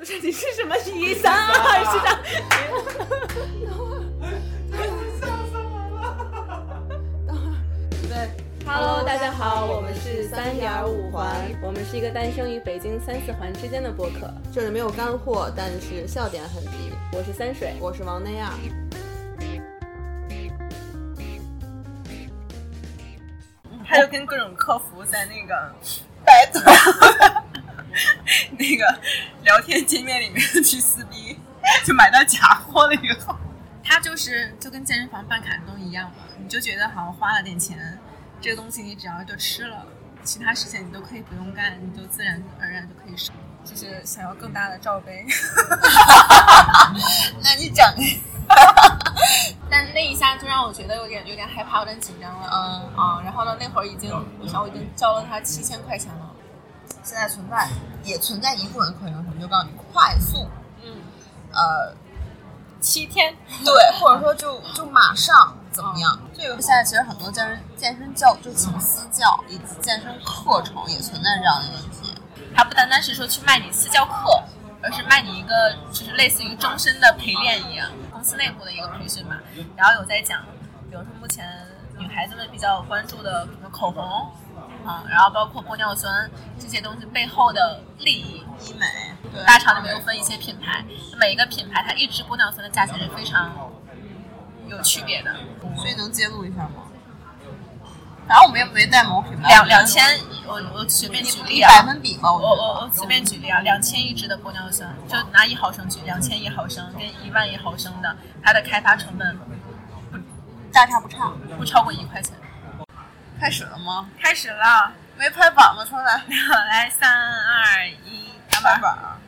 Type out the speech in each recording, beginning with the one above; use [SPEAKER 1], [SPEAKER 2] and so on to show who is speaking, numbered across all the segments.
[SPEAKER 1] 不是你是什么一三二是的。对，Hello，大家好，我们是三点五环，我们是一个诞生于北京三四环之间的播客，
[SPEAKER 2] 这里没有干货，但是笑点很低。
[SPEAKER 1] 我是三水，
[SPEAKER 2] 我是王内亚。
[SPEAKER 3] 他就跟各种客服在那个 百度 那个聊天界面里面去撕逼，就买到假货了以后，他就是就跟健身房办卡都一样嘛，你就觉得好像花了点钱，这个东西你只要就吃了，其他事情你都可以不用干，你就自然而然就可以省，就是想要更大的罩杯。那你整。但那一下就让我觉得有点有点害怕，有点紧张了。嗯啊，然后呢，那会儿已经，我想我已经交了他七千块钱了。
[SPEAKER 2] 现在存在也存在一部分课程，什么就告诉你快速，
[SPEAKER 3] 嗯，
[SPEAKER 2] 呃，
[SPEAKER 3] 七天，
[SPEAKER 2] 对，或者说就 就马上怎么样？这个现在其实很多健身健身教就请私教以及健身课程也存在这样的问题。
[SPEAKER 3] 他不单单是说去卖你私教课，而是卖你一个就是类似于终身的陪练一样。公司内部的一个培训嘛，然后有在讲，比如说目前女孩子们比较关注的，比如口红啊，然后包括玻尿酸这些东西背后的利益，
[SPEAKER 2] 医美，
[SPEAKER 3] 大厂里面又分一些品牌，每一个品牌它一支玻尿酸的价钱是非常有区别的，
[SPEAKER 2] 所以能揭露一下吗？然后我们也没带某品牌，
[SPEAKER 3] 两两千，我我随便举例啊，
[SPEAKER 2] 百分比吧，
[SPEAKER 3] 我我我随便举例啊，两千一支的玻尿酸，就拿一毫升举，两千一毫升跟一万一毫升的，它的开发成本不
[SPEAKER 2] 大差不差，
[SPEAKER 3] 不超过一块钱。
[SPEAKER 2] 开始了吗？
[SPEAKER 3] 开始了，
[SPEAKER 2] 没拍板吗？重来，
[SPEAKER 3] 来三二一，
[SPEAKER 2] 打板板。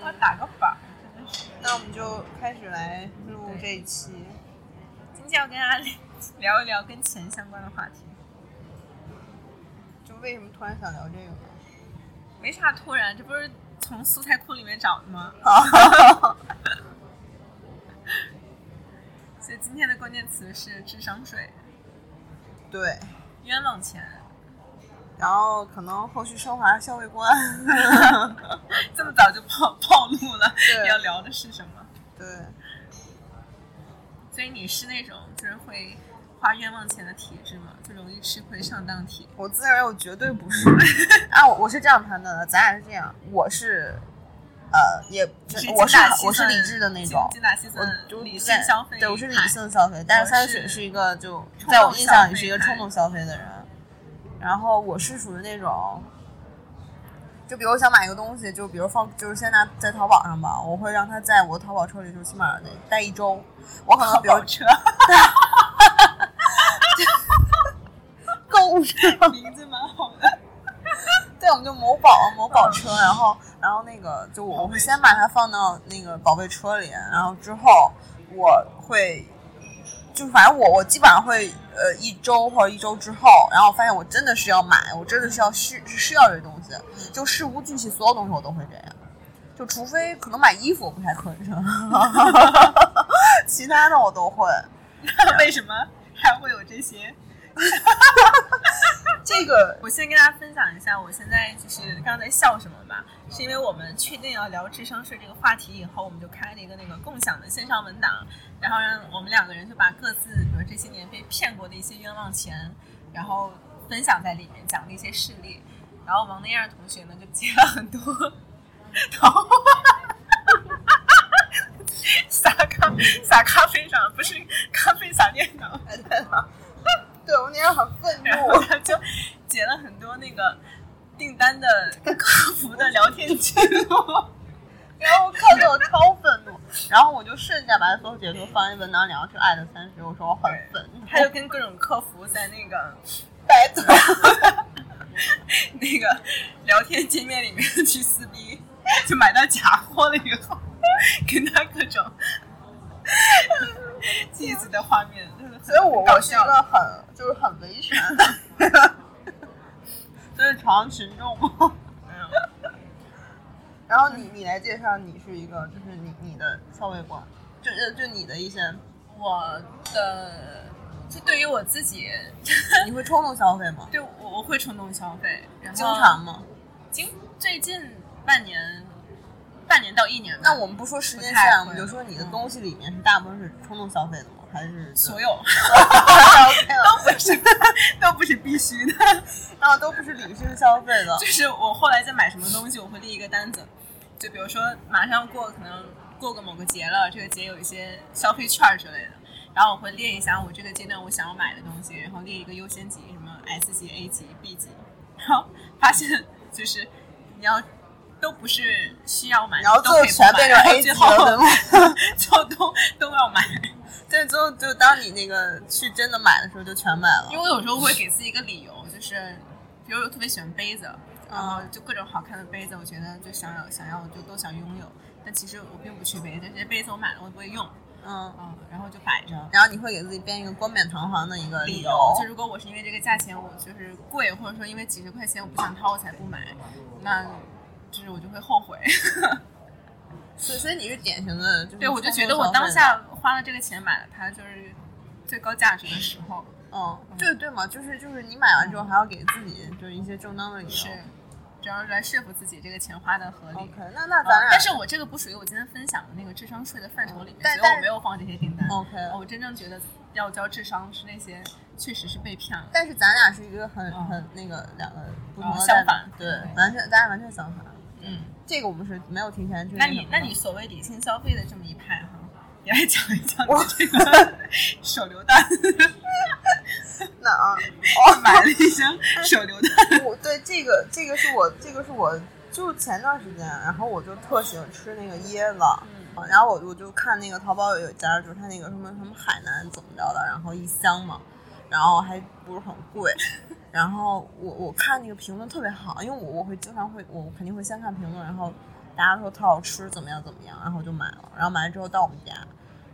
[SPEAKER 3] 我打个板。
[SPEAKER 2] 那我们就开始来录这一期。
[SPEAKER 3] 今天要跟大家 聊一聊跟钱相关的话题，
[SPEAKER 2] 就为什么突然想聊这个呢？
[SPEAKER 3] 没啥突然，这不是从素材库里面找的吗？所以今天的关键词是智商税。
[SPEAKER 2] 对，
[SPEAKER 3] 冤枉钱。
[SPEAKER 2] 然后可能后续升华消费观。
[SPEAKER 3] 这么早就暴暴露了要聊的是什么？
[SPEAKER 2] 对。
[SPEAKER 3] 所以你是那种就是会花冤枉钱的体质吗？就容易吃亏上当体？
[SPEAKER 2] 我自认为我绝对不是。啊，我我是这样判断的，咱俩是这样，我是呃也我是我是理智的那种，
[SPEAKER 3] 精打细算，
[SPEAKER 2] 就
[SPEAKER 3] 理性消费。
[SPEAKER 2] 对，我是理性消费，但是三水是一个就在我印象里是一个冲动消费的人。然后我是属于那种。就比如我想买一个东西，就比如放，就是先拿在淘宝上吧，我会让他在我淘宝车里，就起码得待一周。我可能比如
[SPEAKER 3] 车
[SPEAKER 2] 购物车
[SPEAKER 3] 名字蛮好的。
[SPEAKER 2] 对，我们就某宝某宝车，然后然后那个就我会先把它放到那个宝贝车里，然后之后我会。就反正我我基本上会呃一周或者一周之后，然后发现我真的是要买，我真的是要需需要这东西，就事无巨细，所有东西我都会这样。就除非可能买衣服我不太吭声，其他的我都会。
[SPEAKER 3] 为什么还会有这些？
[SPEAKER 2] 这个
[SPEAKER 3] 我先跟大家分享一下，我现在就是刚刚在笑什么吧？是因为我们确定要聊智商税这个话题以后，我们就开了一个那个共享的线上文档，然后让我们两个人就把各自比如这些年被骗过的一些冤枉钱，然后分享在里面，讲了一些事例。然后王那样同学呢就接了很多，撒咖撒咖啡上不是咖啡撒电脑，
[SPEAKER 2] 对我那天很愤
[SPEAKER 3] 怒，就截了很多那个。订单的客服的聊天记录，
[SPEAKER 2] 然后看得我超愤怒，然后我就瞬间把所有截图放进文档里，然后去艾特三十，我说我很愤怒。
[SPEAKER 3] 他就跟各种客服在那个
[SPEAKER 2] 百度
[SPEAKER 3] 那个聊天界面里面去撕逼，就买到假货了以后，跟他各种 气死的画面，
[SPEAKER 2] 所以我我是一个很就是很维权的。这是常群众吗？然后你你来介绍，你是一个就是你你的消费观，就就你的一些，
[SPEAKER 3] 我的就对于我自己，
[SPEAKER 2] 你会冲动消费吗？
[SPEAKER 3] 对，我我会冲动消费，
[SPEAKER 2] 经常吗？
[SPEAKER 3] 经最近半年到一年吧。
[SPEAKER 2] 那我们不说时间线，
[SPEAKER 3] 会
[SPEAKER 2] 我们就说你的
[SPEAKER 3] 嗯
[SPEAKER 2] 东西里面是大部分是冲动消费的吗？还是
[SPEAKER 3] 所有 都不是都不是必须的，
[SPEAKER 2] 啊，都不是理性消费的。
[SPEAKER 3] 就是我后来在买什么东西，我会列一个单子，就比如说马上过可能过个某个节了，这个节有一些消费券之类的，然后我会列一下我这个阶段我想要买的东西，然后列一个优先级，什么 S 级、A 级、B 级，然后发现就是你要。都不是需要买，
[SPEAKER 2] 然后
[SPEAKER 3] 都可以不
[SPEAKER 2] 最后全
[SPEAKER 3] 买
[SPEAKER 2] 变成 A 级
[SPEAKER 3] 最后
[SPEAKER 2] 了，对吗？
[SPEAKER 3] 就都都要买。
[SPEAKER 2] 对，最后就当你那个去真的买的时候，就全买了。
[SPEAKER 3] 因为我有时候会给自己一个理由，就是比如我特别喜欢杯子，然后
[SPEAKER 2] 嗯
[SPEAKER 3] 就各种好看的杯子，我觉得就想要想要就都想拥有，但其实我并不缺杯子，这些杯子我买了我也不会用，
[SPEAKER 2] 嗯，
[SPEAKER 3] 嗯，然后就摆着。
[SPEAKER 2] 然后你会给自己编一个冠冕堂皇的一个
[SPEAKER 3] 理
[SPEAKER 2] 由。
[SPEAKER 3] 就如果我是因为这个价钱我就是贵，或者说因为几十块钱我不想掏我才不买，那就是我就会后悔。
[SPEAKER 2] 所以所以你是典型的，就是
[SPEAKER 3] 对，我就觉得我当下花了这个钱买了它，就是最高价值的时候。
[SPEAKER 2] 嗯，对对嘛，就是就是你买完之后还要给自己就是一些正当的理由。
[SPEAKER 3] 是，只要是来说服自己这个钱花的合理。
[SPEAKER 2] OK，那那
[SPEAKER 3] 嗯
[SPEAKER 2] 咱俩，
[SPEAKER 3] 但是我这个不属于我今天分享的那个智商税的范畴里面，
[SPEAKER 2] 但
[SPEAKER 3] 所以我没有放这些订单。
[SPEAKER 2] OK，
[SPEAKER 3] 我真正觉得要交智商是那些确实是被骗了。
[SPEAKER 2] 但是咱俩是一个很
[SPEAKER 3] 嗯
[SPEAKER 2] 很那个两个不同的
[SPEAKER 3] 哦相反
[SPEAKER 2] 对
[SPEAKER 3] 对，
[SPEAKER 2] 完全咱俩完全相反。
[SPEAKER 3] 嗯，
[SPEAKER 2] 这个我们是没有提前去。
[SPEAKER 3] 那你那你所谓理性消费的这么一派哈，你来讲一讲这个 手榴弹，
[SPEAKER 2] 那啊，我？
[SPEAKER 3] 买了一箱手榴弹。
[SPEAKER 2] 我对这个这个是我这个是我就前段时间，然后我就特喜欢吃那个椰子，
[SPEAKER 3] 嗯
[SPEAKER 2] 然后我我就看那个淘宝有一家，就是他那个什么什么海南怎么着的，然后一箱嘛，然后还不是很贵，然后我我看那个评论特别好，因为我我会经常会我肯定会先看评论，然后大家说特好吃，怎么样怎么样，然后我就买了，然后买了之后到我们家，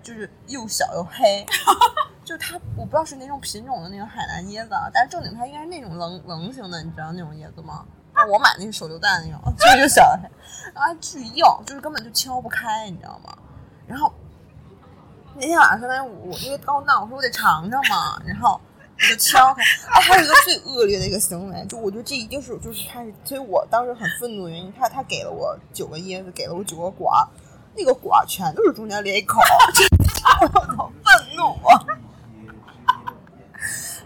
[SPEAKER 2] 就是又小又黑，就是它我不知道是哪种品种的那种海南椰子，啊，但是正经它应该是那种棱棱形的，你知道那种椰子吗？但我买那个手榴弹那种，就是又小又黑，然后还巨硬，就是根本就敲不开，你知道吗？然后那天晚上相当于我我因为高档，我说我得尝尝嘛，然后我就敲开。哎，还有一个最恶劣的一个行为，就我觉得这一定是就是他是，所以我当时很愤怒的原因，他他给了我九个椰子，给了我九个果儿，那个果儿全都是中间裂一口，我好愤怒啊！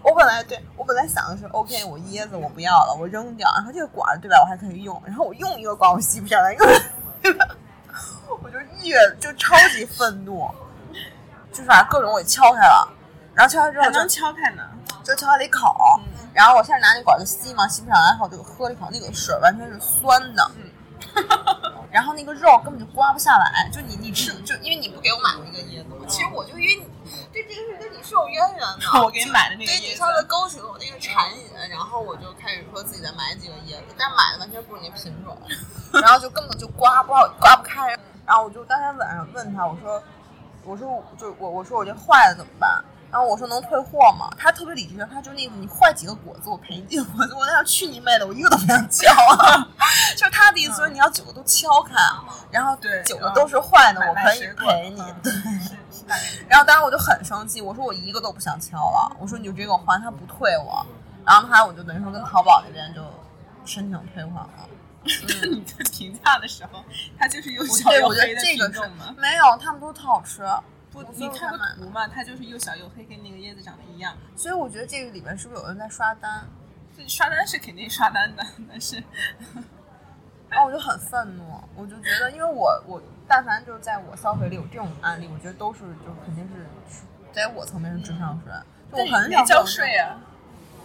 [SPEAKER 2] 我本来对我本来想的是，OK，我椰子我不要了，我扔掉，然后这个管儿对吧，我还可以用，然后我用一个管儿我吸不下来，用对吧？我就越就超级愤怒，就是把各种我给敲开了，然后敲开之后
[SPEAKER 3] 还能敲开呢，
[SPEAKER 2] 就敲了一口，然后我现在拿那管子吸嘛，吸不上来，然后我就喝了一口，那个水完全是酸的，然后那个肉根本就刮不下来，就你你吃就因为你不给我买那个椰子嘛，其实我就因为你这这个是跟你是有渊源的，
[SPEAKER 3] 我给你买的那个
[SPEAKER 2] 对，
[SPEAKER 3] 椰子
[SPEAKER 2] 你上次勾起了我那个馋瘾，然后我就开始说自己再买几个椰子，但买的完全不是那品种，然后就根本就刮不好刮不开，然后我就当天晚上问他，我说我说就我我说我这坏了怎么办？然后我说能退货吗？他特别理智，他就那个你坏几个果子，我赔你几个果子。我在那去你妹的，我一个都不想敲啊！就是他的意思说你要九个都敲开，然后
[SPEAKER 3] 对
[SPEAKER 2] 九个都是坏的，我可以赔你。
[SPEAKER 3] 嗯
[SPEAKER 2] 对，然后当时我就很生气，我说我一个都不想敲了，我说你就直接给我还，他不退我。然后后来我就等于说跟淘宝那边就申请退款了。
[SPEAKER 3] 你在评价的时候，他就是又小黑的
[SPEAKER 2] 这个是
[SPEAKER 3] 种嘛。
[SPEAKER 2] 没有，他们都特好吃。
[SPEAKER 3] 不，你看图嘛，它就是又小又黑，跟那个椰子长得一样。
[SPEAKER 2] 所以我觉得这个里面是不是有人在刷单？
[SPEAKER 3] 这刷单是肯定刷单的，但是
[SPEAKER 2] 然后我就很愤怒，我就觉得，因为我我但凡就是在我消费里有这种案例，我觉得都是就肯定是在我层面是智商税，就我很少
[SPEAKER 3] 没交税啊，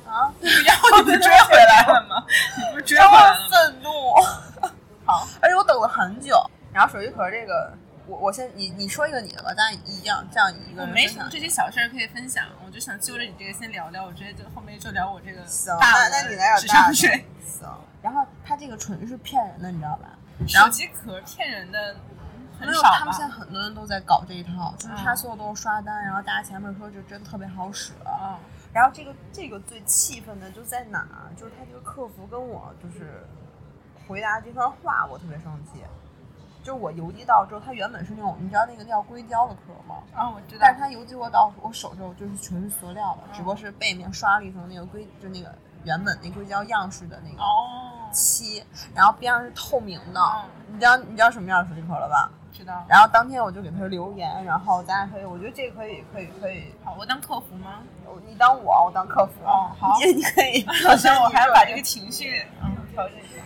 [SPEAKER 2] 啊，
[SPEAKER 3] 然后你不是追回来了吗？你不是追回来了吗？
[SPEAKER 2] 我愤怒。
[SPEAKER 3] 好，
[SPEAKER 2] 而且我等了很久。然后手机壳这个，我我先你你说一个你的吧，咱俩一样这样一个
[SPEAKER 3] 我
[SPEAKER 2] 人分享。
[SPEAKER 3] 没什么这些小事儿可以分享，我就想揪着你这个先聊聊，我直接就后面就聊我这个
[SPEAKER 2] 行那那你来点
[SPEAKER 3] 智
[SPEAKER 2] 大的
[SPEAKER 3] 商税。
[SPEAKER 2] 行。然后他这个纯是骗人的，你知道吧？然
[SPEAKER 3] 手
[SPEAKER 2] 后
[SPEAKER 3] 机壳骗人的
[SPEAKER 2] 没有，
[SPEAKER 3] 很少
[SPEAKER 2] 他们现在？很多人都在搞这一套，就是他
[SPEAKER 3] 嗯
[SPEAKER 2] 所有都是刷单，然后大家前面说就真特别好使。
[SPEAKER 3] 啊，
[SPEAKER 2] 然后这个这个最气愤的就在哪儿？就是他这个客服跟我就是回答这番话，我特别生气。就是我邮寄到之后，它原本是那种你知道那个叫硅胶的壳吗？
[SPEAKER 3] 啊，我知道
[SPEAKER 2] 但是它邮寄我到我手之后就是全是塑料的，只不过是背面刷了一层那个硅，就那个原本那硅胶样式的那个。
[SPEAKER 3] 哦，
[SPEAKER 2] 漆，然后边上是透明的。
[SPEAKER 3] 嗯
[SPEAKER 2] 你知道你知道什么样的手机壳了吧？
[SPEAKER 3] 知道。
[SPEAKER 2] 然后当天我就给他留言，然后咱俩可以，我觉得这个可以，可以，可以。
[SPEAKER 3] 好，我当客服吗？
[SPEAKER 2] 我你当我，我当客服。
[SPEAKER 3] 哦好
[SPEAKER 2] 你你可以。
[SPEAKER 3] 好像我还要把这个情绪嗯调整一下。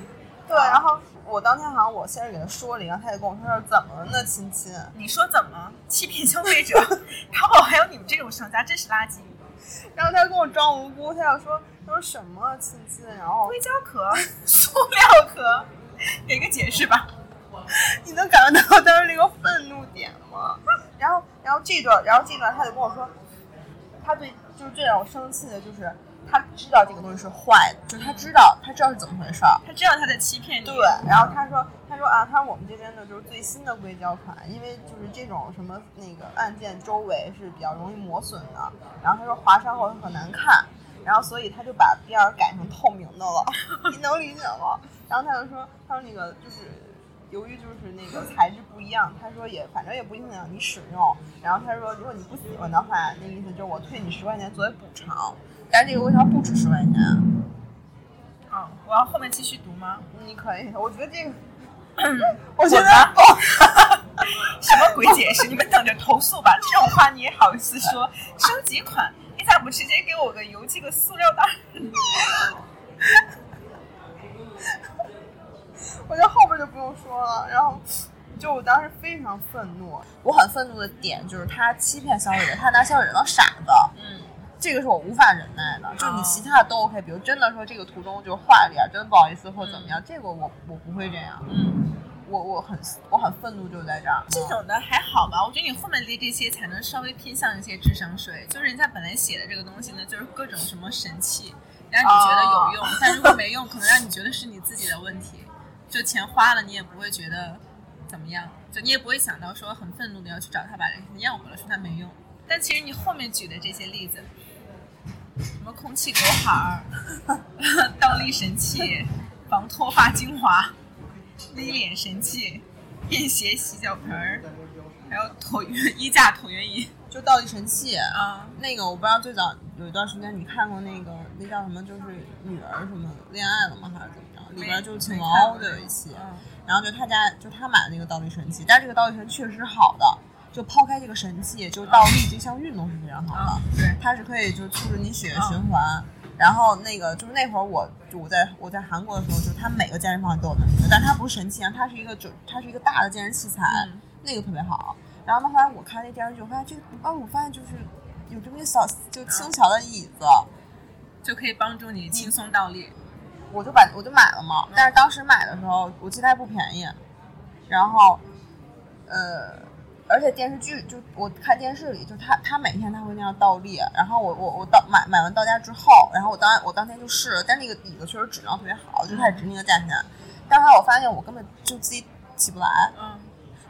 [SPEAKER 2] 对，然后我当天好像我先是给他说了一个，他就跟我说说怎么了呢，亲亲。
[SPEAKER 3] 你说怎么欺骗消费者？淘宝还有你们这种商家，真是垃圾！
[SPEAKER 2] 然后他跟我装无辜，他要说他说什么亲亲，然后
[SPEAKER 3] 硅胶壳、塑料壳，给个解释吧。
[SPEAKER 2] 你能感觉到当时那个愤怒点吗？然后，然后这段，然后这段他就跟我说，他最就是最让我生气的就是他知道这个东西是坏的，就是他知道他知道是怎么回事儿。
[SPEAKER 3] 他知道他在欺骗你。
[SPEAKER 2] 对，然后他说，他说啊，他说我们这边的就是最新的硅胶款，因为就是这种什么那个按键周围是比较容易磨损的，然后他说划伤后很难看，然后所以他就把边儿改成透明的了，你能理解吗？然后他就说，他说那个就是由于就是那个材质不一样，他说也反正也不影响你使用，然后他说如果你不喜欢的话，那意思就是我退你十块钱作为补偿，但是这个微商不止十块钱。
[SPEAKER 3] 啊，我要后面继续读吗？
[SPEAKER 2] 你可以，我觉得这个，我觉得
[SPEAKER 3] 什么鬼解释？你们等着投诉吧！这种话你也好意思说？升级款，你咋不直接给我个邮寄个塑料袋？
[SPEAKER 2] 我觉得后边就不用说了。然后，就我当时非常愤怒，我很愤怒的点就是他欺骗消费者，他拿消费者当傻子，
[SPEAKER 3] 嗯，
[SPEAKER 2] 这个是我无法忍耐的。就是你其他的都 OK，比如真的说这个途中就是坏了点，真的不好意思或者怎么样，这个我我不会这样。
[SPEAKER 3] 嗯，
[SPEAKER 2] 我我很我很愤怒，就在这儿。
[SPEAKER 3] 这种的还好吧？我觉得你后面列这些才能稍微偏向一些智商税。就是人家本来写的这个东西呢，就是各种什么神器，让你觉得有用，但如果没用，可能让你觉得是你自己的问题。就钱花了，你也不会觉得怎么样，就你也不会想到说很愤怒的要去找他把这个东西要回来，说他没用。但其实你后面举的这些例子，什么空气刘海儿、倒立神器、防脱发精华、V 脸神器、便携洗脚盆儿，还有椭圆衣架椭圆仪。
[SPEAKER 2] 就倒立神器，
[SPEAKER 3] 啊，
[SPEAKER 2] 那个我不知道最早有一段时间你看过那个那叫什么，就是女儿什么恋爱了吗还是怎么着？里边就是请王鸥的有一期，
[SPEAKER 3] 嗯。
[SPEAKER 2] 然后就他家就他买的那个倒立神器，但是这个倒立神器确实是好的，就抛开这个神器，就倒立这项运动是非常好的，
[SPEAKER 3] 啊，对，
[SPEAKER 2] 它是可以就促进你血液循环。然后那个就是那会儿我就我在我在韩国的时候，就是它每个健身房都有那个，但它不是神器啊，它是一个就它是一个大的健身器材，
[SPEAKER 3] 嗯
[SPEAKER 2] 那个特别好。然后呢，后来我看那电视剧，我发现这个啊，我发现就是有这么一个小就轻巧的椅子，
[SPEAKER 3] 就可以帮助你轻松倒立。
[SPEAKER 2] 我就把我就买了嘛。但是当时买的时候，我记得还不便宜。然后，呃，而且电视剧就我看电视里，就他他每天他会那样倒立。然后我我我到买买完到家之后，然后我当我当天就试了，但那个椅子确实质量特别好，就开始值那个价钱。但后来我发现我根本就自己起不来，
[SPEAKER 3] 嗯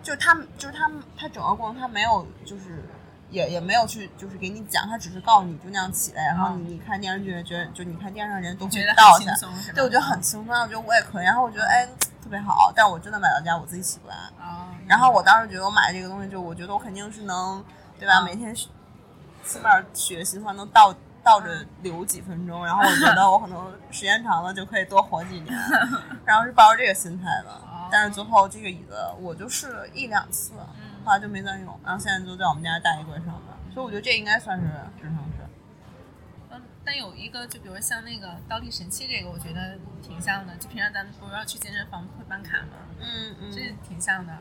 [SPEAKER 2] 就是他们就是他们他整个过程他没有就是。也也没有去，就是给你讲，他只是告诉你就那样起来，然后你你看电视剧，觉得就你看电视上人都会
[SPEAKER 3] 觉得
[SPEAKER 2] 倒下？对，我觉得很轻松，我觉得我也可以，然后我觉得哎特别好，但我真的买到家我自己起不来，
[SPEAKER 3] 啊，
[SPEAKER 2] 然后我当时觉得我买这个东西，就我觉得我肯定是能，对吧？
[SPEAKER 3] 嗯
[SPEAKER 2] 每天起码血液循环能倒倒着流几分钟，然后我觉得我可能时间长了就可以多活几年，然后是抱着这个心态的。但是最后这个椅子我就试了一两次，
[SPEAKER 3] 嗯
[SPEAKER 2] 后来就没再用，然后现在就在我们家大衣柜上面，所以我觉得这应该算是智商税。
[SPEAKER 3] 嗯，但有一个，就比如像那个倒立神器这个，我觉得挺像的。就平常咱们不是要去健身房会办卡吗？
[SPEAKER 2] 嗯嗯，
[SPEAKER 3] 这挺像的。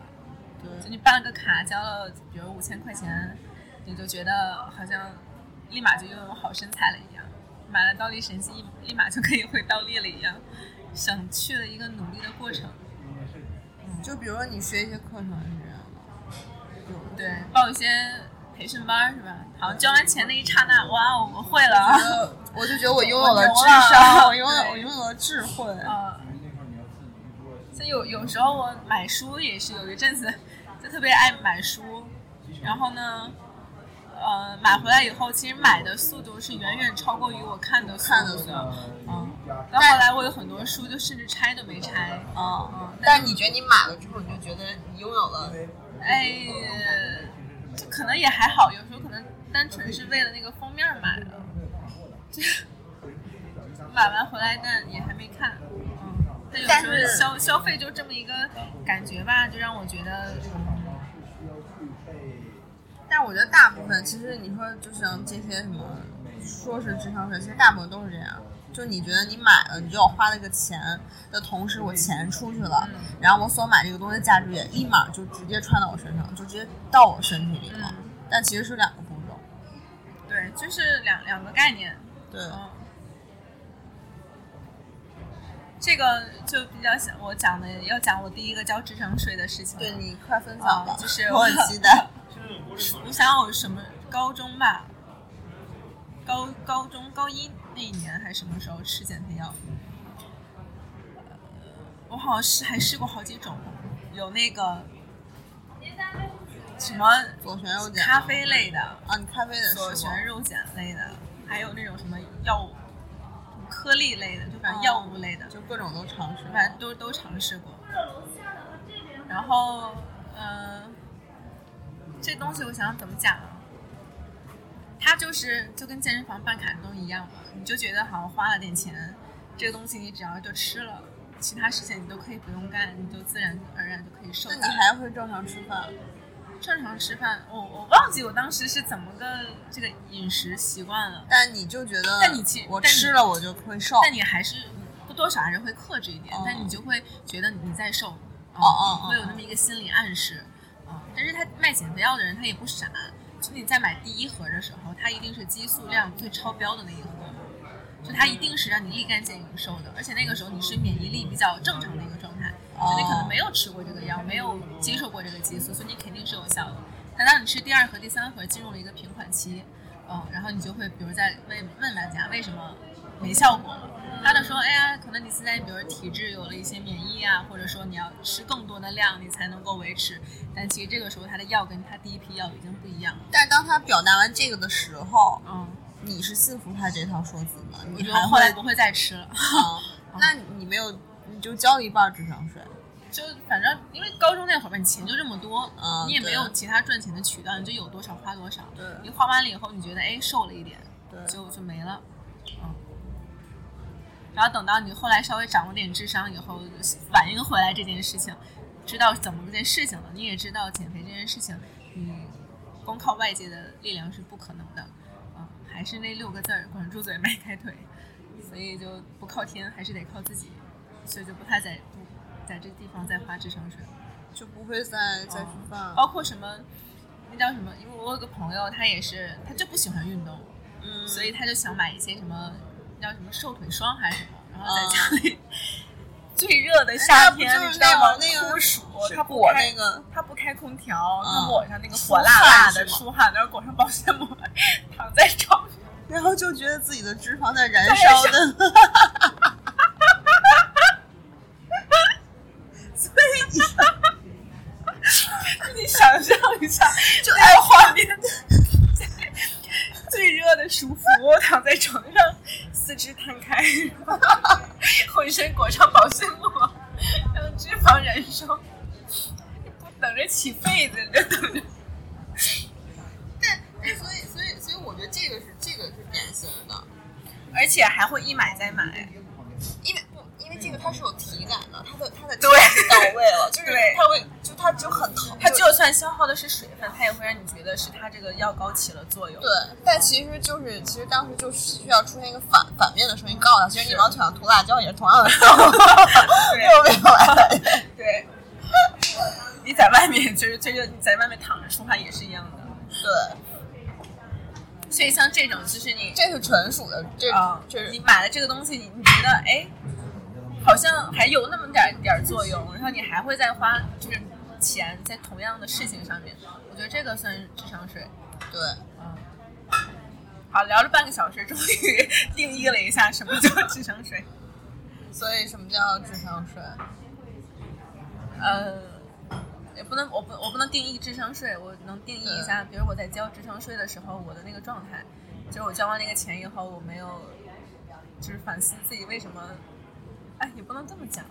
[SPEAKER 3] 就，你办了个卡，交了比如五千块钱，你就觉得好像立马就拥有好身材了一样。买了倒立神器，立立马就可以会倒立了一样，省去了一个努力的过程。
[SPEAKER 2] 就比如说你学一些课程是这样的，有的
[SPEAKER 3] 对，报一些培训班是吧？好像交完钱那一刹那，哇哦，我会了。
[SPEAKER 2] 我就觉得我拥有了智商，我拥有我拥有了智慧。
[SPEAKER 3] 啊，所以有有时候我买书也是有一阵子 就特别爱买书，然后呢，呃，买回来以后，其实买的速度是远远超过于我看的速
[SPEAKER 2] 看的速
[SPEAKER 3] 度。的。嗯，到后来我有很多书就甚至拆都没拆。
[SPEAKER 2] 啊
[SPEAKER 3] 嗯，
[SPEAKER 2] 但是你觉得你买了之后，你就觉得你拥有了，
[SPEAKER 3] 哎，这可能也还好，有时候可能单纯是为了那个封面买的，这 买完回来但也还没看。嗯，但有时候消消费就这么一个感觉吧，就让我觉得，
[SPEAKER 2] 但我觉得大部分其实你说就像这些什么，说是智商税，其实大部分都是这样。就你觉得你买了，你就要花了个钱的同时，我钱出去了，
[SPEAKER 3] 嗯
[SPEAKER 2] 然后我所买这个东西的价值也立马就直接穿到我身上，就直接到我身体里了。
[SPEAKER 3] 嗯
[SPEAKER 2] 但其实是两个步骤。
[SPEAKER 3] 对，就是两两个概念。
[SPEAKER 2] 对，
[SPEAKER 3] 嗯，这个就比较想我讲的要讲我第一个交智商税的事情。
[SPEAKER 2] 对你快分享吧，
[SPEAKER 3] 啊就是
[SPEAKER 2] 我很期待。
[SPEAKER 3] 我想我什么高中吧，高高中高一那一年还是什么时候吃减肥药？呃我好像试还试过好几种，有那个什么
[SPEAKER 2] 左旋肉碱
[SPEAKER 3] 咖啡类的，
[SPEAKER 2] 啊，你咖啡的
[SPEAKER 3] 左旋肉碱类的，还有那种什么药物颗粒类的，就反正药物类的，
[SPEAKER 2] 就各种都尝试。
[SPEAKER 3] 反正都都尝试过。然后，呃，这东西我想想怎么讲啊？它就是就跟健身房办卡都一样嘛，你就觉得好像花了点钱，这个东西你只要就吃了，其他事情你都可以不用干，你就自然而然就可以瘦
[SPEAKER 2] 那你。还会正常吃饭？
[SPEAKER 3] 正常吃饭，我我忘记我当时是怎么个这个饮食习惯了。
[SPEAKER 2] 但你就觉得，
[SPEAKER 3] 但你其
[SPEAKER 2] 我吃了我就会瘦。
[SPEAKER 3] 但你还是不多少还是会克制一点，
[SPEAKER 2] 哦
[SPEAKER 3] 但你就会觉得你在瘦，
[SPEAKER 2] 哦哦
[SPEAKER 3] 会有那么一个心理暗示，啊、但是他卖减肥药的人他也不傻，所以你在买第一盒的时候，它一定是激素量最超标的那一盒，就它一定是让你立竿见影瘦的，而且那个时候你是免疫力比较正常的一个状态，就你可能没有吃过这个药，没有接受过这个激素，所以你肯定是有效的。但当你吃第二盒、第三盒，进入了一个平缓期，嗯，然后你就会比如在问问大家为什么没效果了，他就说，哎呀，可能你现在比如体质有了一些免疫啊，或者说你要吃更多的量，你才能够维持。但其实这个时候他的药跟他第一批药已经不一样了。
[SPEAKER 2] 但是当他表达完这个的时候，
[SPEAKER 3] 嗯，
[SPEAKER 2] 你是信服他这套说辞
[SPEAKER 3] 吗，
[SPEAKER 2] 你还会
[SPEAKER 3] 觉得后来不会再吃了。
[SPEAKER 2] 啊？那你没有，你就交了一半智商税。
[SPEAKER 3] 就反正因为高中那会儿吧，你钱就这么多，
[SPEAKER 2] 嗯
[SPEAKER 3] 你也没有其他赚钱的渠道，你就有多少花多少。
[SPEAKER 2] 对
[SPEAKER 3] 你花完了以后，你觉得哎瘦了一点，
[SPEAKER 2] 对
[SPEAKER 3] 就就没了，嗯。然后等到你后来稍微掌握点智商以后，反应回来这件事情，知道怎么这件事情了，你也知道减肥这件事情，你光靠外界的力量是不可能的，嗯，还是那六个字儿：管住嘴，迈开腿。所以就不靠天，还是得靠自己，所以就不太在不在这地方再花智商税了。
[SPEAKER 2] 就不会再再去犯。
[SPEAKER 3] 包括什么，那叫什么？因为我有个朋友，他也是，他就不喜欢运动，
[SPEAKER 2] 嗯，
[SPEAKER 3] 所以他就想买一些什么叫什么瘦腿霜还是什么，然后
[SPEAKER 2] 啊
[SPEAKER 3] 在家里。最热的夏天，
[SPEAKER 2] 那不就是
[SPEAKER 3] 你知道吗？
[SPEAKER 2] 那个那个
[SPEAKER 3] 酷暑，
[SPEAKER 2] 是
[SPEAKER 3] 他不开
[SPEAKER 2] 那个
[SPEAKER 3] 他不开空调，他
[SPEAKER 2] 嗯
[SPEAKER 3] 抹上那个火辣辣的出汗，然后裹上保鲜膜，躺在床上。
[SPEAKER 2] 然后就觉得自己的脂肪在燃烧的。所以你
[SPEAKER 3] 你想象一下，就那个画面，最热的舒服，躺在床上，四肢摊开，浑身裹上保鲜膜，让脂肪燃烧。不等着起痱子，你就等着。
[SPEAKER 2] 但所以所以所以我觉得这个是这个是典型的，
[SPEAKER 3] 而且还会一买再买。
[SPEAKER 2] 因为不因为这个它是有体感的，它的它的
[SPEAKER 3] 对
[SPEAKER 2] 到位了，就是它会就它就很
[SPEAKER 3] 算消耗的是水分，它也会让你觉得是它这个药膏起了作用。
[SPEAKER 2] 对，但其实就是，其实当时就需要出现一个反反面的声音告诉他，其实你往腿上涂辣椒也是同样的效果，又没有来。
[SPEAKER 3] 对，你在外面就是这个你在外面躺着说话也是一样的。
[SPEAKER 2] 对，
[SPEAKER 3] 所以像这种，就是你
[SPEAKER 2] 这是纯属的，这
[SPEAKER 3] 啊，
[SPEAKER 2] 这是
[SPEAKER 3] 你买了这个东西，你你觉得哎，好像还有那么点儿点儿作用，然后你还会再花就是钱在同样的事情上面，我觉得这个算是智商税。
[SPEAKER 2] 对。
[SPEAKER 3] 嗯，好，聊了半个小时，终于 定义了一下什么叫智商税。
[SPEAKER 2] 所以什么叫智商税？
[SPEAKER 3] 呃，也不能，我不我不能定义智商税，我能定义一下，比如我在交智商税的时候，我的那个状态，就是我交完那个钱以后，我没有，就是反思自己为什么，哎，也不能这么讲。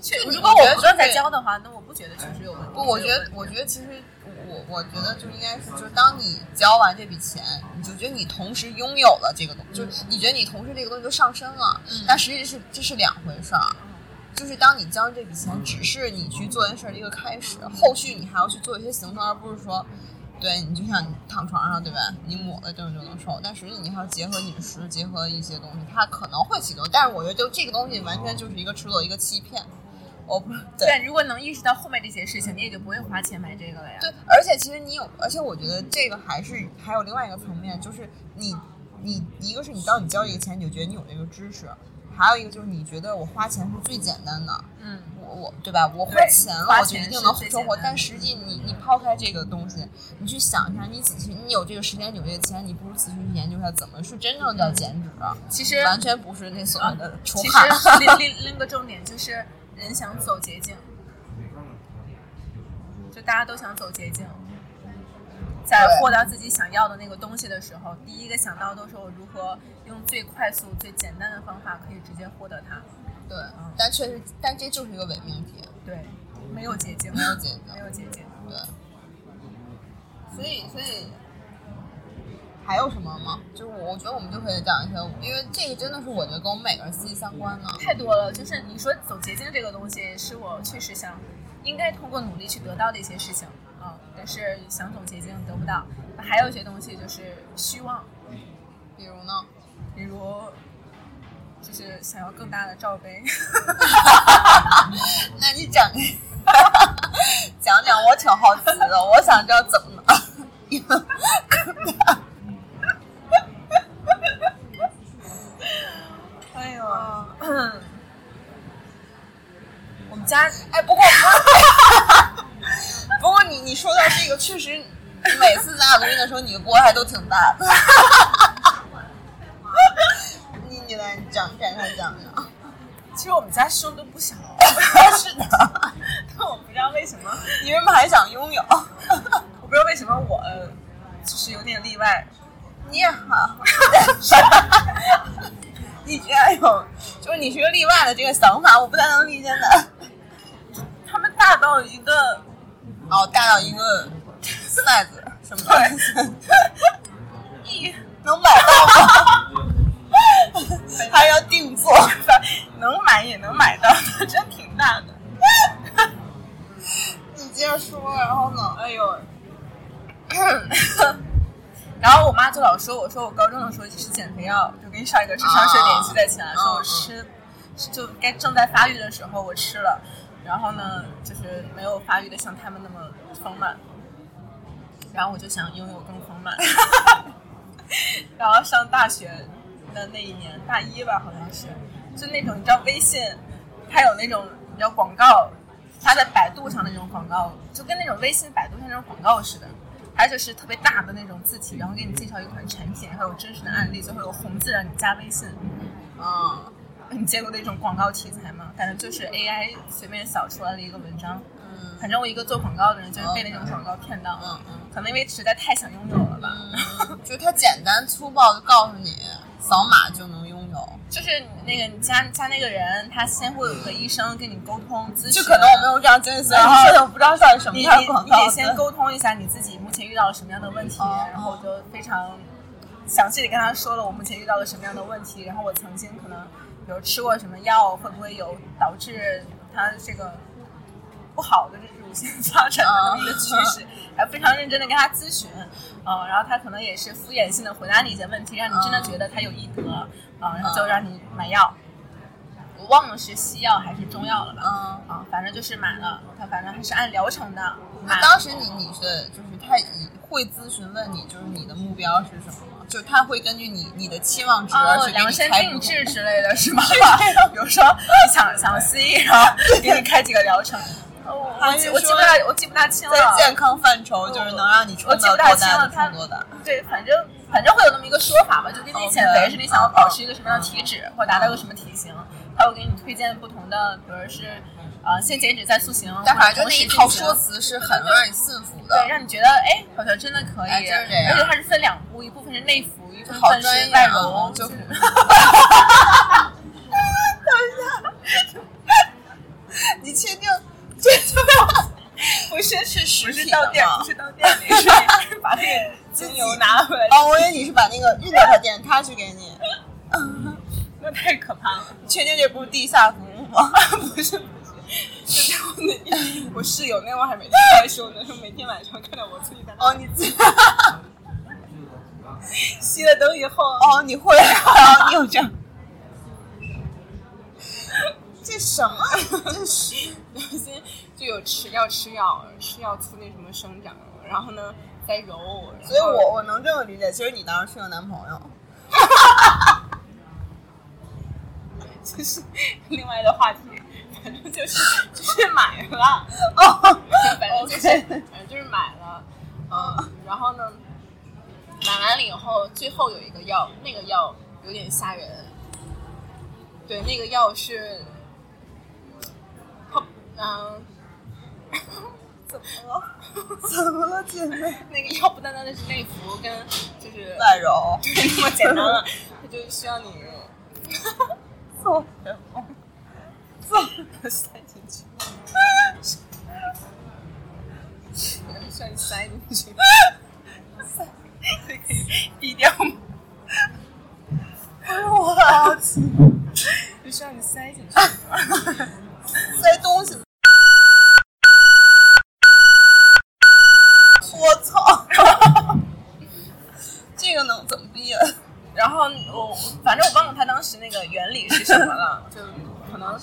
[SPEAKER 3] 确，如果
[SPEAKER 2] 我觉得
[SPEAKER 3] 我不断在
[SPEAKER 2] 对
[SPEAKER 3] 交的话，那我不觉得确实有问题。
[SPEAKER 2] 不，我觉得，我觉得其实我我觉得就应该是，就是当你交完这笔钱，你就觉得你同时拥有了这个东西，就是你觉得你同时这个东西就上升了，但实际是这是两回事儿。就是当你交这笔钱，只是你去做件事儿的一个开始，后续你还要去做一些行动，而不是说，对你就像你躺床上，对吧？你抹了症就能瘦，但实际你还要结合饮食，结合一些东西，它可能会起作用。但是我觉得，就这个东西完全就是一个吃作一个欺骗。我不对
[SPEAKER 3] 对，如果能意识到后面这些事情，你也就不会花钱买这个了呀。
[SPEAKER 2] 对，而且其实你有，而且我觉得这个还是还有另外一个层面，就是你你一个是你当你交这个钱，你就觉得你有这个知识，还有一个就是你觉得我花钱是最简单的，
[SPEAKER 3] 嗯，
[SPEAKER 2] 我我对吧？我花钱了，我就一定能生活。但实际你你抛开这个东西，你去想一下，你仔细你有这个时间，有这个钱，你不如仔细去研究一下怎么是真正叫减脂，
[SPEAKER 3] 其实
[SPEAKER 2] 完全不是那所谓的出
[SPEAKER 3] 其
[SPEAKER 2] 汗。
[SPEAKER 3] 实另另另一个重点就是人想走捷径，就大家都想走捷径，在获得自己想要的那个东西的时候，第一个想到都是我如何用最快速、最简单的方法可以直接获得它。
[SPEAKER 2] 对，但确实，但这就是一个伪命题，
[SPEAKER 3] 对，没有捷径，
[SPEAKER 2] 没有捷径
[SPEAKER 3] 没。有捷径。
[SPEAKER 2] 对，所以所以还有什么吗？就是我我觉得我们就可以讲一些，因为这个真的是我觉得跟我们每个人息息相关的。
[SPEAKER 3] 太多了，就是你说走捷径这个东西，是我确实想应该通过努力去得到的一些事情啊、但是想走捷径得不到。还有一些东西就是虚妄，
[SPEAKER 2] 比如呢？
[SPEAKER 3] 比如就是想要更大的罩杯，
[SPEAKER 2] 那你讲 讲讲，我挺好奇的，我想知道怎么能 一个更大。
[SPEAKER 3] 哎呦，我们家
[SPEAKER 2] 哎，不过 不过你你说到这个，确实每次咱俩录音的时候，你的锅还都挺大的。你你来讲展开讲讲。
[SPEAKER 3] 其实我们家胸都不小，
[SPEAKER 2] 是的，
[SPEAKER 3] 但我不知道为什么，
[SPEAKER 2] 你为什么还想拥有？
[SPEAKER 3] 我不知道为什么我就是有点例外。
[SPEAKER 2] 你也好，你居然有，就是你是个例外的这个想法，我不太能理解的。
[SPEAKER 3] 他们大到一个
[SPEAKER 2] 哦，大到一个 size 什么东
[SPEAKER 3] 西？
[SPEAKER 2] 能买到吗？还要定做？
[SPEAKER 3] 能买也能买到，真挺大的。
[SPEAKER 2] 你接着说，然后呢？
[SPEAKER 3] 哎呦，然后我妈就老说我说我高中的时候吃减肥药，就跟上一个智商税联系在起来，说我吃就该正在发育的时候我吃了，然后呢就是没有发育的像他们那么丰满，然后我就想拥有更丰满，然后上大学的那一年大一吧好像是，就那种你知道微信它有那种你知道广告。它在百度上的那种广告，就跟那种微信、百度上那种广告似的，它就是特别大的那种字体，然后给你介绍一款产品，还有真实的案例，最后有红字让你加微信。
[SPEAKER 2] 嗯
[SPEAKER 3] 你见过那种广告题材吗？反正就是 AI 随便扫出来的一个文章。
[SPEAKER 2] 嗯
[SPEAKER 3] 反正我一个做广告的人就是被那种广告骗到，
[SPEAKER 2] 嗯嗯
[SPEAKER 3] 可能因为实在太想拥有了吧。
[SPEAKER 2] 嗯，就它简单粗暴的告诉你，扫码就能。
[SPEAKER 3] 就是那个你加加那个人，他先会有一个医生跟你沟通咨询，
[SPEAKER 2] 就可能我没有这样经历，所以
[SPEAKER 3] 然后
[SPEAKER 2] 我不知道到底什么
[SPEAKER 3] 你
[SPEAKER 2] 样的广告。
[SPEAKER 3] 你你得先沟通一下你自己目前遇到了什么样的问题，
[SPEAKER 2] 哦。
[SPEAKER 3] 然后我就非常详细的跟他说了我目前遇到了什么样的问题，然后我曾经可能比如吃过什么药，会不会有导致他这个不好的这乳腺发展的这么一个趋势，还非常认真的跟他咨询，嗯，然后他可能也是敷衍性的回答你一些问题，让你真的觉得他有医德，啊，然后就让你买药。我忘了是西药还是中药了吧？
[SPEAKER 2] 嗯，
[SPEAKER 3] 啊，反正就是买了，他反正还是按疗程的。买
[SPEAKER 2] 那当时你你是就是他以会咨询问你，就是你的目标是什么吗？就是他会根据你你的期望值
[SPEAKER 3] 哦，
[SPEAKER 2] 去给你
[SPEAKER 3] 量身定
[SPEAKER 2] 开不同
[SPEAKER 3] 制之类的 是吗？比如说你想想 C，然后给你开几个疗程。哦我记我记不大我记不大清了
[SPEAKER 2] 在。健康范畴，就是能让你
[SPEAKER 3] 我
[SPEAKER 2] 冲到多
[SPEAKER 3] 记不大清了他
[SPEAKER 2] 冲多大。
[SPEAKER 3] 对，反正反正会有那么一个说法吧，就跟你减肥是你想要保持一个什么样的体脂，或者达到一个什么体型，他会给你推荐不同的，比如是呃先减脂再塑形，
[SPEAKER 2] 但反正就那一套说辞是很能让你信服的。
[SPEAKER 3] 对，让你觉得哎，好像真的可以，
[SPEAKER 2] 哎就是这样
[SPEAKER 3] 而且它是分两步，一部分是内服，一部
[SPEAKER 2] 好
[SPEAKER 3] 分是外揉，
[SPEAKER 2] 就是 你确定？这
[SPEAKER 3] 不是是
[SPEAKER 2] 实体的吗
[SPEAKER 3] 不是到店里，是把那个 精油拿回来，
[SPEAKER 2] 哦，我以为你是把那个运到他店，他去给你。
[SPEAKER 3] 那太可怕了。
[SPEAKER 2] 确定这不是地下服务？吗？
[SPEAKER 3] 不是不是，就在我那我室友那会儿还没开的时候，那时候每天晚上看到我自己在
[SPEAKER 2] 哦，你自
[SPEAKER 3] 熄了灯以后，
[SPEAKER 2] 哦，你会啊？你有这样？这什么？这是
[SPEAKER 3] 有些就有吃要吃药，吃药促那什么生长，然后呢再揉，
[SPEAKER 2] 所以我我能这么理解，其实你当时是个男朋友。
[SPEAKER 3] 这是另外的话题，反正就是就是买了，
[SPEAKER 2] 哦，
[SPEAKER 3] 反正就是反正就是买了，嗯，然后呢，买完了以后，最后有一个药，那个药有点吓人，对，那个药是，它嗯。
[SPEAKER 2] 怎么了？怎么了，姐妹？
[SPEAKER 3] 那个要不单单的是内服跟就是
[SPEAKER 2] 外揉，
[SPEAKER 3] 对那么简单了，它就需要你
[SPEAKER 2] 做什么？做
[SPEAKER 3] 塞进去，需要你塞进去，塞，这可以低调吗？
[SPEAKER 2] 我好奇，
[SPEAKER 3] 就需要你塞进去，
[SPEAKER 2] 塞东西。我操！这个能怎么避啊？
[SPEAKER 3] 然后我反正我忘了它当时那个原理是什么了，就可能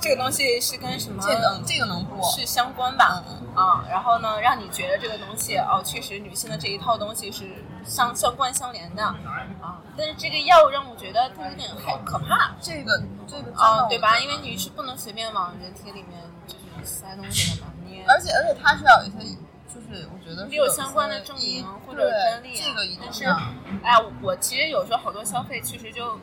[SPEAKER 3] 这个东西是跟什么
[SPEAKER 2] 这能这个能不？
[SPEAKER 3] 是相关吧？
[SPEAKER 2] 嗯
[SPEAKER 3] 啊，然后呢，让你觉得这个东西哦，确实女性的这一套东西是相相关相连的啊。但是这个药让我觉得它有点害可怕，
[SPEAKER 2] 这个这个
[SPEAKER 3] 啊，对吧？因为你是不能随便往人体里面就是塞东西的嘛，你
[SPEAKER 2] 而且而且它是要有一些，就是我觉得你
[SPEAKER 3] 有相关的证明或者专利啊，
[SPEAKER 2] 这个一定
[SPEAKER 3] 但是
[SPEAKER 2] 要。
[SPEAKER 3] 哎，我其实有时候好多消费确实就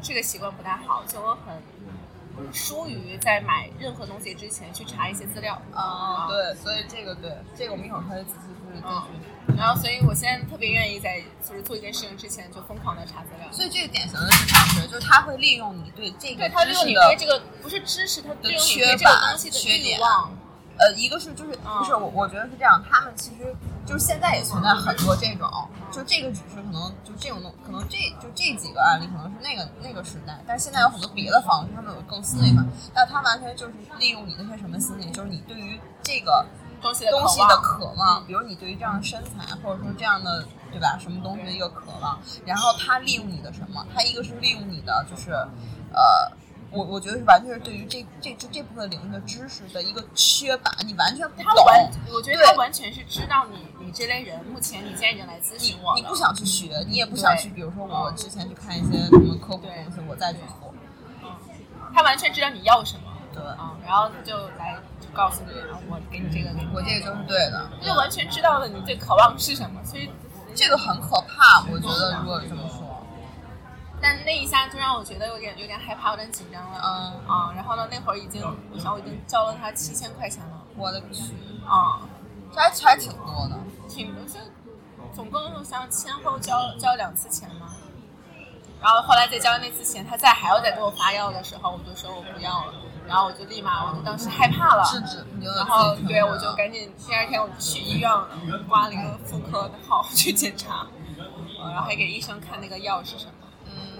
[SPEAKER 3] 这个习惯不太好，就我很疏于在买任何东西之前去查一些资料。
[SPEAKER 2] 啊，对，所以这个对这个我们一会儿可以仔细去再去。
[SPEAKER 3] 然后，所以我现在特别愿意在就是做一件事情之前就疯狂的查资料。
[SPEAKER 2] 所以这个典型的是啥事？就是他会利用你对这个
[SPEAKER 3] 对他利用你对这个不是知识，他利用你对这个东西的欲望。
[SPEAKER 2] 呃，一个是就是
[SPEAKER 3] 嗯。
[SPEAKER 2] 不是我我觉得是这样，他们其实就是现在也存在很多这种，就这个只是可能就这种东，可能这就这几个案例可能是那个那个时代，但是现在有很多别的方式，他们有更新的一款，但他完全就是利用你那些什么心理，就是你对于这个
[SPEAKER 3] 东西的
[SPEAKER 2] 东西的
[SPEAKER 3] 渴望
[SPEAKER 2] 渴望，比如你对于这样的身材，或者说这样的对吧，什么东西的一个渴望，然后他利用你的什么？他一个是利用你的就是，呃，我我觉得是完全是对于这这这这部分领域的知识的一个缺乏，你完全不懂。
[SPEAKER 3] 他完，我觉得他完全是知道你你这类人，目前你现在已经来咨询我了，
[SPEAKER 2] 你不想去学，你也不想去，比如说我之前去看一些什么科普
[SPEAKER 3] 对
[SPEAKER 2] 东西，我再去做。
[SPEAKER 3] 他完全知道你要什么，
[SPEAKER 2] 对，
[SPEAKER 3] 啊，然后就来就告诉你，然后，我给你这个，
[SPEAKER 2] 我这个就是对的，
[SPEAKER 3] 就完全知道了你最渴望是什么，所以，
[SPEAKER 2] 这个很可怕，我觉得如果这么说，
[SPEAKER 3] 但那一下就让我觉得有点有点害怕，有点紧张了，
[SPEAKER 2] 嗯，
[SPEAKER 3] 啊，然后呢，那会儿已经，我想我已经交了他七千块钱了，
[SPEAKER 2] 我的去，
[SPEAKER 3] 啊，
[SPEAKER 2] 这还还挺多的。
[SPEAKER 3] 挺多，就总共我想前后交交两次钱嘛，然后后来再交那次钱，他再还要再给我发药的时候，我就说我不要了，然后我就立马，我就当时害怕了，
[SPEAKER 2] 制止，你
[SPEAKER 3] 然后对我就赶紧第二天我就去医院了，挂了一个妇科的号 去检查，呃然后还给医生看那个药是什么，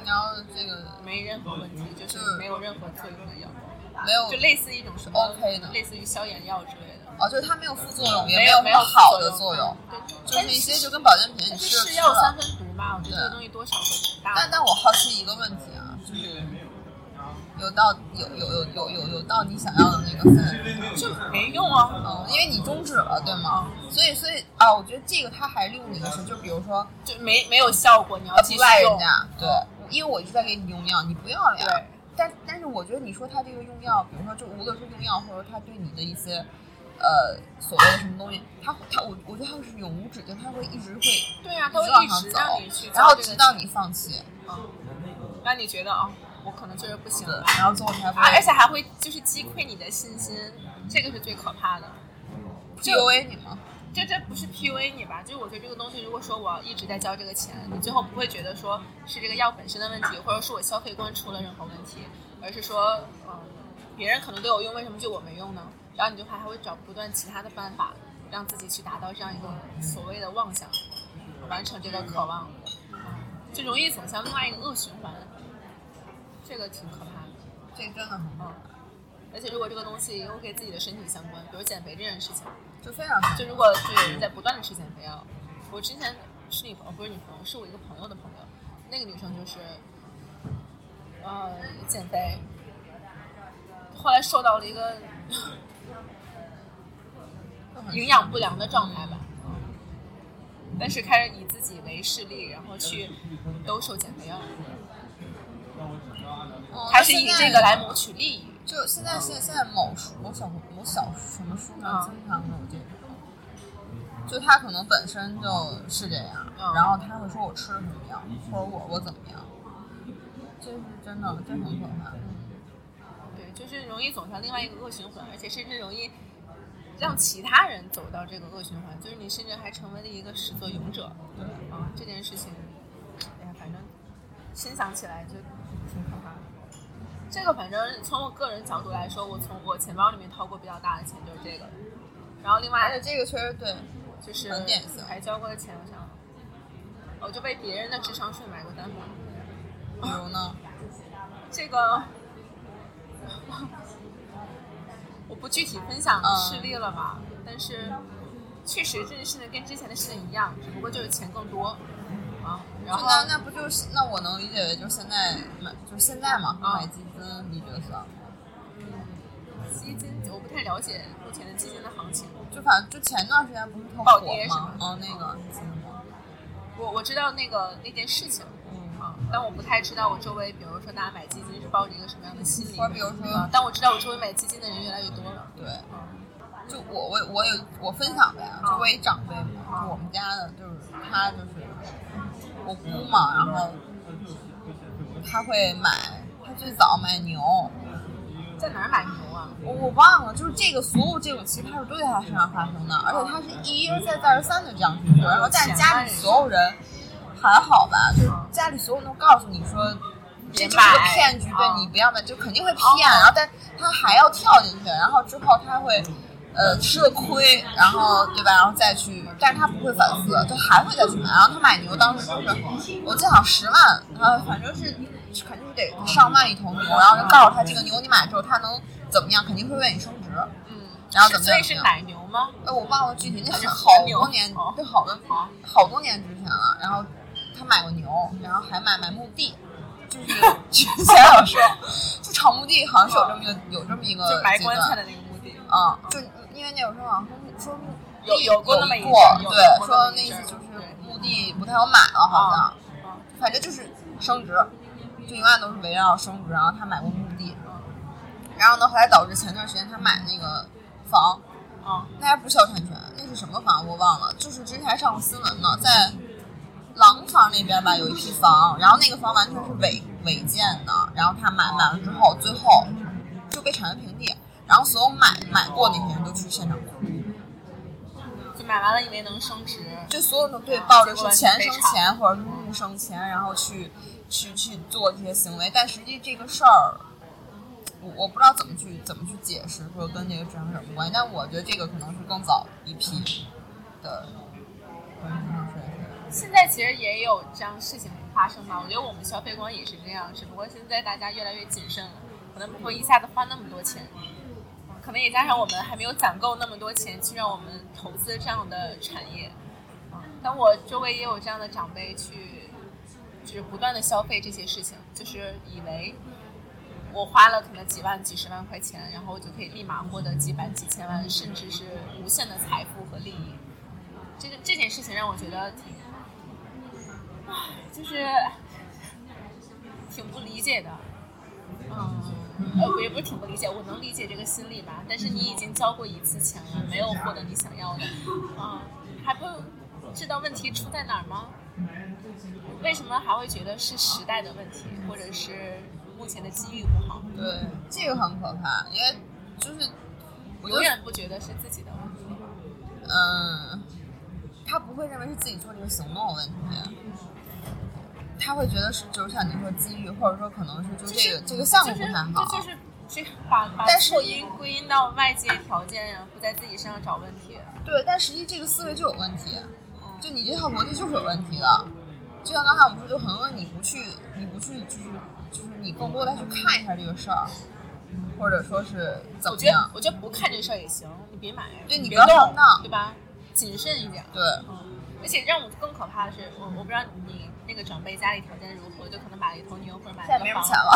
[SPEAKER 2] 嗯，然后这个
[SPEAKER 3] 没任何问题，就是没有任何作用的药，
[SPEAKER 2] 没有
[SPEAKER 3] 就类似一种什么
[SPEAKER 2] OK 的
[SPEAKER 3] 类似于消炎药之类的，
[SPEAKER 2] 哦，就是它没有副作用，也
[SPEAKER 3] 没有
[SPEAKER 2] 没有好的作用，就是一些就跟保健品
[SPEAKER 3] 是药三。分毒嘛，我觉得这个东西多少会挺大。
[SPEAKER 2] 但但我好奇一个问题啊，就是有到有有有有有有到你想要的那个分，
[SPEAKER 3] 就没用啊，
[SPEAKER 2] 嗯，因为你终止了，对吗？所以所以啊，我觉得这个它还利用你的是，就比如说
[SPEAKER 3] 就没没有效果，你要继续用。
[SPEAKER 2] 家，对，因为我一直在给你用药，你不要了呀。
[SPEAKER 3] 对，
[SPEAKER 2] 但但是我觉得你说他这个用药，比如说就无论是用药，或者说他对你的一些呃所谓的什么东西，他他我我觉得他是永无止境，他会一直会
[SPEAKER 3] 对呀、他会一
[SPEAKER 2] 直
[SPEAKER 3] 让你去，
[SPEAKER 2] 然后直到你放弃，
[SPEAKER 3] 嗯，让你觉得哦，我可能就是不行了，，
[SPEAKER 2] 然后最后才会
[SPEAKER 3] 啊，而且还会就是击溃你的信心，这个是最可怕的。
[SPEAKER 2] PUA 你吗？
[SPEAKER 3] 这这不是 PUA 你吧？就是我觉得这个东西，如果说我一直在交这个钱，你最后不会觉得说是这个药本身的问题，或者是我消费观出了任何问题，而是说，嗯，别人可能都有用，为什么就我没用呢？然后你就还还会找不断其他的办法，让自己去达到这样一个所谓的妄想，完成这个渴望，嗯就容易走向另外一个恶循环，这个挺可怕的。
[SPEAKER 2] 这个真的很
[SPEAKER 3] 棒，而且如果这个东西又跟自己的身体相关，比如减肥这件事情，
[SPEAKER 2] 就非常
[SPEAKER 3] 就如果就有人在不断的吃减肥药，我之前是女朋友，不是女朋友，是我一个朋友的朋友，那个女生就是，呃，减肥，后来瘦到了一个 营养不良的状态吧，但是开始以自己为事例，然后去兜售减肥药，还是以这个来谋取利益。
[SPEAKER 2] 就现在现现在某书某小某小什么书上经常有这种，就他可能本身就是这样，然后他会说我吃的什么样，或者我我怎么样，这是真的，这很可怕。
[SPEAKER 3] 对，就是容易走向另外一个恶循环，而且甚至容易让其他人走到这个恶循环，就是你甚至还成为了一个始作俑者。
[SPEAKER 2] 对
[SPEAKER 3] 啊，这件事情，哎呀，反正心想起来就挺可怕的。这个反正从我个人角度来说，我从我钱包里面掏过比较大的钱就是这个，然后另外
[SPEAKER 2] 而且这个确实对，
[SPEAKER 3] 就是
[SPEAKER 2] 很典型
[SPEAKER 3] 还交过的钱，我想，我就被别人的智商税买过单嘛。
[SPEAKER 2] 比如呢，
[SPEAKER 3] 这个我不具体分享
[SPEAKER 2] 嗯
[SPEAKER 3] 事例了吧，但是确实这件事情跟之前的事情一样，只不过就是钱更多啊。然后
[SPEAKER 2] 那那不就是那我能理解为就是现在买就是现在嘛
[SPEAKER 3] 啊
[SPEAKER 2] 买基金，你觉得算吗？
[SPEAKER 3] 基金我不太了解目前的基金的行情，
[SPEAKER 2] 就反正就前段时间不是特
[SPEAKER 3] 暴
[SPEAKER 2] 火
[SPEAKER 3] 跌是吧？
[SPEAKER 2] 吗哦，那个？
[SPEAKER 3] 我我知道那个那件事情
[SPEAKER 2] 嗯，
[SPEAKER 3] 啊，但我不太知道我周围，比如说大家买基金是抱着一个什么样的心理
[SPEAKER 2] 或者比如说
[SPEAKER 3] 啊，但我知道我周围买基金的人越来越多了。
[SPEAKER 2] 对，
[SPEAKER 3] 啊
[SPEAKER 2] 就我我我有我分享呗，就我一长辈嘛，就我们家的，就是他就是我姑嘛，然后他会买，他最早买牛，
[SPEAKER 3] 在哪儿买牛啊？
[SPEAKER 2] 我我忘了，就是这个所有这种奇葩事都在他身上发生的，而且他是一而再再而三的这样去做，然后但是家里所有人还好吧，就是家里所有人都告诉你说。这就是个骗局，对你不要买，就肯定会骗，然后但他还要跳进去，然后之后他会，呃，吃了亏，然后对吧，然后再去，但是他不会反思，就还会再去买，然后他买牛当时就是，我记得好像十万，呃，反正是肯定是得上万一头牛，然后就告诉他这个牛你买之后它能怎么样，肯定会为你升值，
[SPEAKER 3] 嗯，
[SPEAKER 2] 然后怎么样
[SPEAKER 3] 所以是奶牛吗？
[SPEAKER 2] 哎，我忘了具体，那
[SPEAKER 3] 还是
[SPEAKER 2] 是好多年
[SPEAKER 3] 哦，
[SPEAKER 2] 对，好多
[SPEAKER 3] 好
[SPEAKER 2] 好多年之前了。然后他买过牛，然后还买买墓地，就是 之前有说，就炒墓地好像是有这么一个有这么一个
[SPEAKER 3] 就埋棺材的那个墓地。
[SPEAKER 2] 啊，就因为那有时候好像说
[SPEAKER 3] 有
[SPEAKER 2] 地
[SPEAKER 3] 有过那么一
[SPEAKER 2] 对说那意思就是
[SPEAKER 3] 对
[SPEAKER 2] 墓地不太好买了，好像，
[SPEAKER 3] 啊
[SPEAKER 2] 反正就是升值，就永远都是围绕升值。然后他买过墓地，然后呢，后来导致前段时间他买那个房。
[SPEAKER 3] 嗯
[SPEAKER 2] 那还不是肖产权，那是什么房我忘了，就是之前还上过新闻呢，在廊坊那边吧有一批房，然后那个房完全是违违建的，然后他买买了之后，最后就被产权平地，然后所有买买过那些人都去现场哭，
[SPEAKER 3] 就买完了以为能升值，
[SPEAKER 2] 就所有人都对抱着是钱生钱或者是物生钱，然后去去去做这些行为，但实际这个事儿。我我不知道怎么去怎么去解释，说跟这个智商什么关系，但我觉得这个可能是更早一批的。
[SPEAKER 3] 现在其实也有这样事情发生吧。我觉得我们消费观也是这样，只不过现在大家越来越谨慎了，可能不会一下子花那么多钱，嗯可能也加上我们还没有攒够那么多钱去让我们投资这样的产业。嗯但我周围也有这样的长辈去，就是不断的消费这些事情，就是以为我花了可能几万、几十万块钱，然后就可以立马获得几百、几千万，甚至是无限的财富和利益。这个这件事情让我觉得挺，就是 挺不理解的。嗯，呃，我也不是挺不理解，我能理解这个心理吧。但是你已经交过一次钱了，没有获得你想要的，啊、还不知道问题出在哪儿吗？为什么还会觉得是时代的问题，或者是目前的机遇不好？
[SPEAKER 2] 对，这个很可怕，因为就是我
[SPEAKER 3] 永远不觉得是自己的问题。
[SPEAKER 2] 嗯，他不会认为是自己做这个行动有问题，他会觉得是就是像你说机遇，或者说可能是就这个这个项目
[SPEAKER 3] 是
[SPEAKER 2] 不太好，
[SPEAKER 3] 这就是这个把把
[SPEAKER 2] 但是
[SPEAKER 3] 错因归因到外界条件呀，不在自己身上找问题。
[SPEAKER 2] 对，但实际这个思维就有问题，
[SPEAKER 3] 嗯
[SPEAKER 2] 就你这套逻辑就是有问题的。就像刚才我们说，就很多你不去，你不去，就是就是你更多的去看一下这个事儿，或者说是怎
[SPEAKER 3] 我觉得
[SPEAKER 2] 么样？
[SPEAKER 3] 我觉得不看这事儿也行，你别买，
[SPEAKER 2] 对你不要
[SPEAKER 3] 别动对吧？谨慎一点。
[SPEAKER 2] 对，
[SPEAKER 3] 嗯，而且让我更可怕的是，我我不知道你那个长辈家里条件如何，就可能买了一头牛或者买
[SPEAKER 2] 现在
[SPEAKER 3] 了个房
[SPEAKER 2] 没什么钱。了。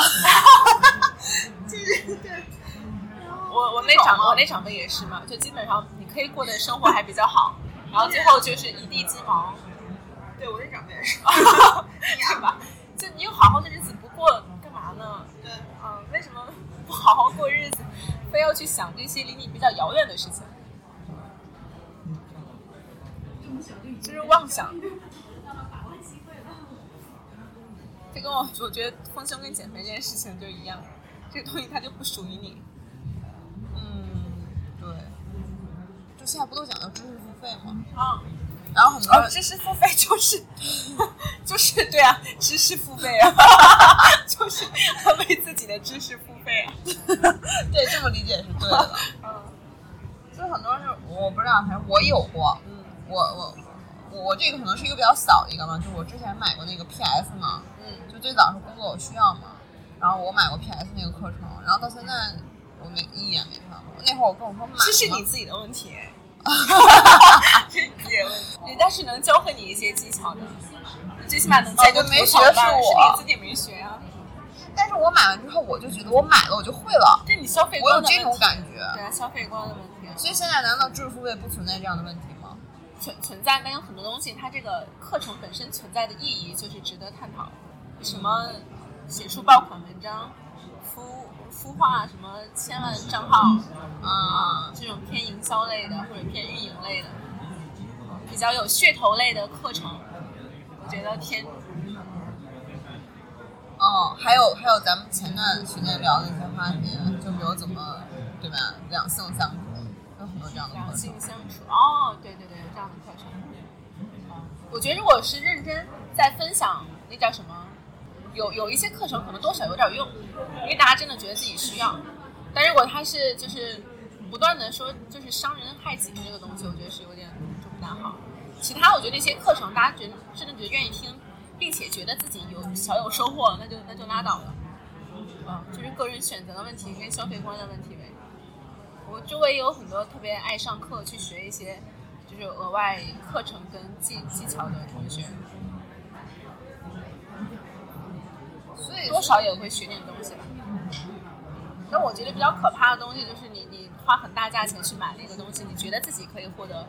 [SPEAKER 3] 我我那长我那长辈也是嘛，就基本上你可以过的生活还比较好，然后最后就是一地鸡毛，
[SPEAKER 2] 对我那长辈也是。
[SPEAKER 3] 对吧？就你有好好的日子不过，干嘛呢？
[SPEAKER 2] 对，
[SPEAKER 3] 嗯，为什么不好好过日子，非要去想这些离你比较遥远的事情？就是妄想。这跟我 我觉得丰胸跟减肥这件事情就一样，这个东西它就不属于你。
[SPEAKER 2] 嗯，对。就现在不都讲究知识付费吗？
[SPEAKER 3] 啊，
[SPEAKER 2] 然后很多
[SPEAKER 3] 哦，知识付费就是 就是对啊，知识付费啊，就是为自己的知识付费啊。
[SPEAKER 2] 对这么理解是对的。
[SPEAKER 3] 嗯
[SPEAKER 2] 就很多人是我不知道，反正我有过，
[SPEAKER 3] 嗯
[SPEAKER 2] 我我我我这个可能是一个比较小的一个嘛，就是我之前买过那个 PS 嘛，
[SPEAKER 3] 嗯
[SPEAKER 2] 就最早是工作有需要嘛，然后我买过 PS 那个课程，然后到现在我没一眼没看过。那会儿我跟我说买嘛，
[SPEAKER 3] 这是你自己的问题，这是你自己的问题。人家是能教会你一些技巧的，最起码能教个
[SPEAKER 2] 哦就没学是我
[SPEAKER 3] 是你自己没学啊。
[SPEAKER 2] 但是我买完之后，我就觉得我买了我就会了，
[SPEAKER 3] 这你消费
[SPEAKER 2] 我有这种感觉。
[SPEAKER 3] 对啊，消费观的问题
[SPEAKER 2] 所以现在难道知识付费不存在这样的问题吗？
[SPEAKER 3] 存存在，但有很多东西，它这个课程本身存在的意义就是值得探讨。什么写出爆款文章、孵孵化什么千万账号啊，这种偏营销类的或者偏运营类的，比较有噱头类的课程，我觉得偏
[SPEAKER 2] 哦，还有还有咱们前段时间聊的一些话题，就比如怎么对吧，两性相处，有很多这样的课程
[SPEAKER 3] 两性。相处。哦，对对对，有这样的课程。我觉得如果是认真在分享，那叫什么？有有一些课程可能多少有点用，因为大家真的觉得自己需要。但如果他是就是不断的说就是伤人害己的这个东西，我觉得是有点就不大好。其他我觉得那些课程大家觉得真的觉得愿意听，并且觉得自己有小有收获，那就那就拉倒了。嗯，就是个人选择的问题跟消费观的问题呗。我周围有很多特别爱上课去学一些就是额外课程跟技技巧的同学，
[SPEAKER 2] 所以
[SPEAKER 3] 多少也会学点东西吧。但我觉得比较可怕的东西就是你你花很大价钱去买那个东西，你觉得自己可以获得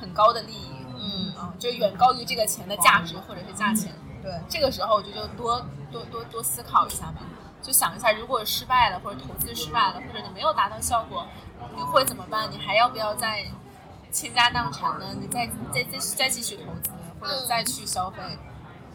[SPEAKER 3] 很高的利益，
[SPEAKER 2] 嗯，
[SPEAKER 3] 嗯，就远高于这个钱的价值或者是价钱。
[SPEAKER 2] 对，
[SPEAKER 3] 这个时候我觉得就多多多多思考一下吧，就想一下，如果失败了，或者投资失败了，或者你没有达到效果，你会怎么办？你还要不要再倾家荡产呢？你再再再再继续投资，或者再去消费，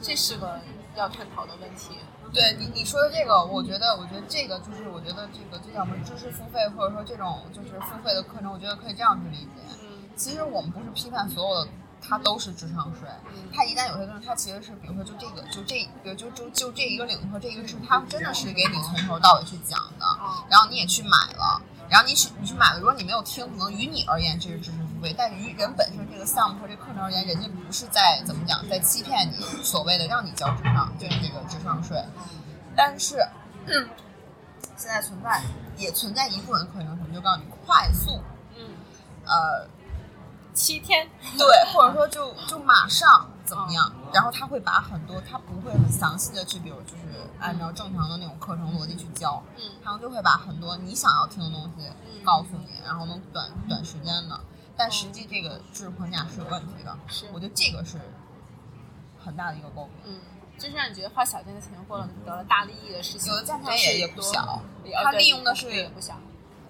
[SPEAKER 3] 这是个要探讨的问题。
[SPEAKER 2] 对你你说的这个，我觉得，我觉得这个就是，我觉得这个就叫什么知识付费，或者说这种就是付费的课程，我觉得可以这样去理解。
[SPEAKER 3] 嗯
[SPEAKER 2] 其实我们不是批判所有的，它都是智商税。它一旦有些东西，它其实是，比如说就这个，就这，比如就就就这一个领域和这一个知识，它真的是给你从头到尾去讲的。然后你也去买了，然后你去你去买了，如果你没有听，可能于你而言这是知识付费，但是于人本身这个项目或这个课程而言，人家不是在怎么讲，在欺骗你，所谓的让你交智商，就是这个智商税。但是、嗯现在存在也存在一部分课程，什么就告诉你快速，
[SPEAKER 3] 嗯，
[SPEAKER 2] 呃，
[SPEAKER 3] 七天，
[SPEAKER 2] 对，或者说 就就马上怎么样，然后他会把很多，他不会很详细的去，比如就是按照正常的那种课程逻辑去教，
[SPEAKER 3] 嗯
[SPEAKER 2] 他们就会把很多你想要听的东西告诉你，然后能短短时间的，但实际这个知识框架是有问题的，
[SPEAKER 3] 是
[SPEAKER 2] 我觉得这个是很大的一个诟病。
[SPEAKER 3] 嗯，就是让你觉得花小钱的钱获了得了大利益的事情，
[SPEAKER 2] 有的价钱也也不小
[SPEAKER 3] 也
[SPEAKER 2] 他利用的是
[SPEAKER 3] 也不小，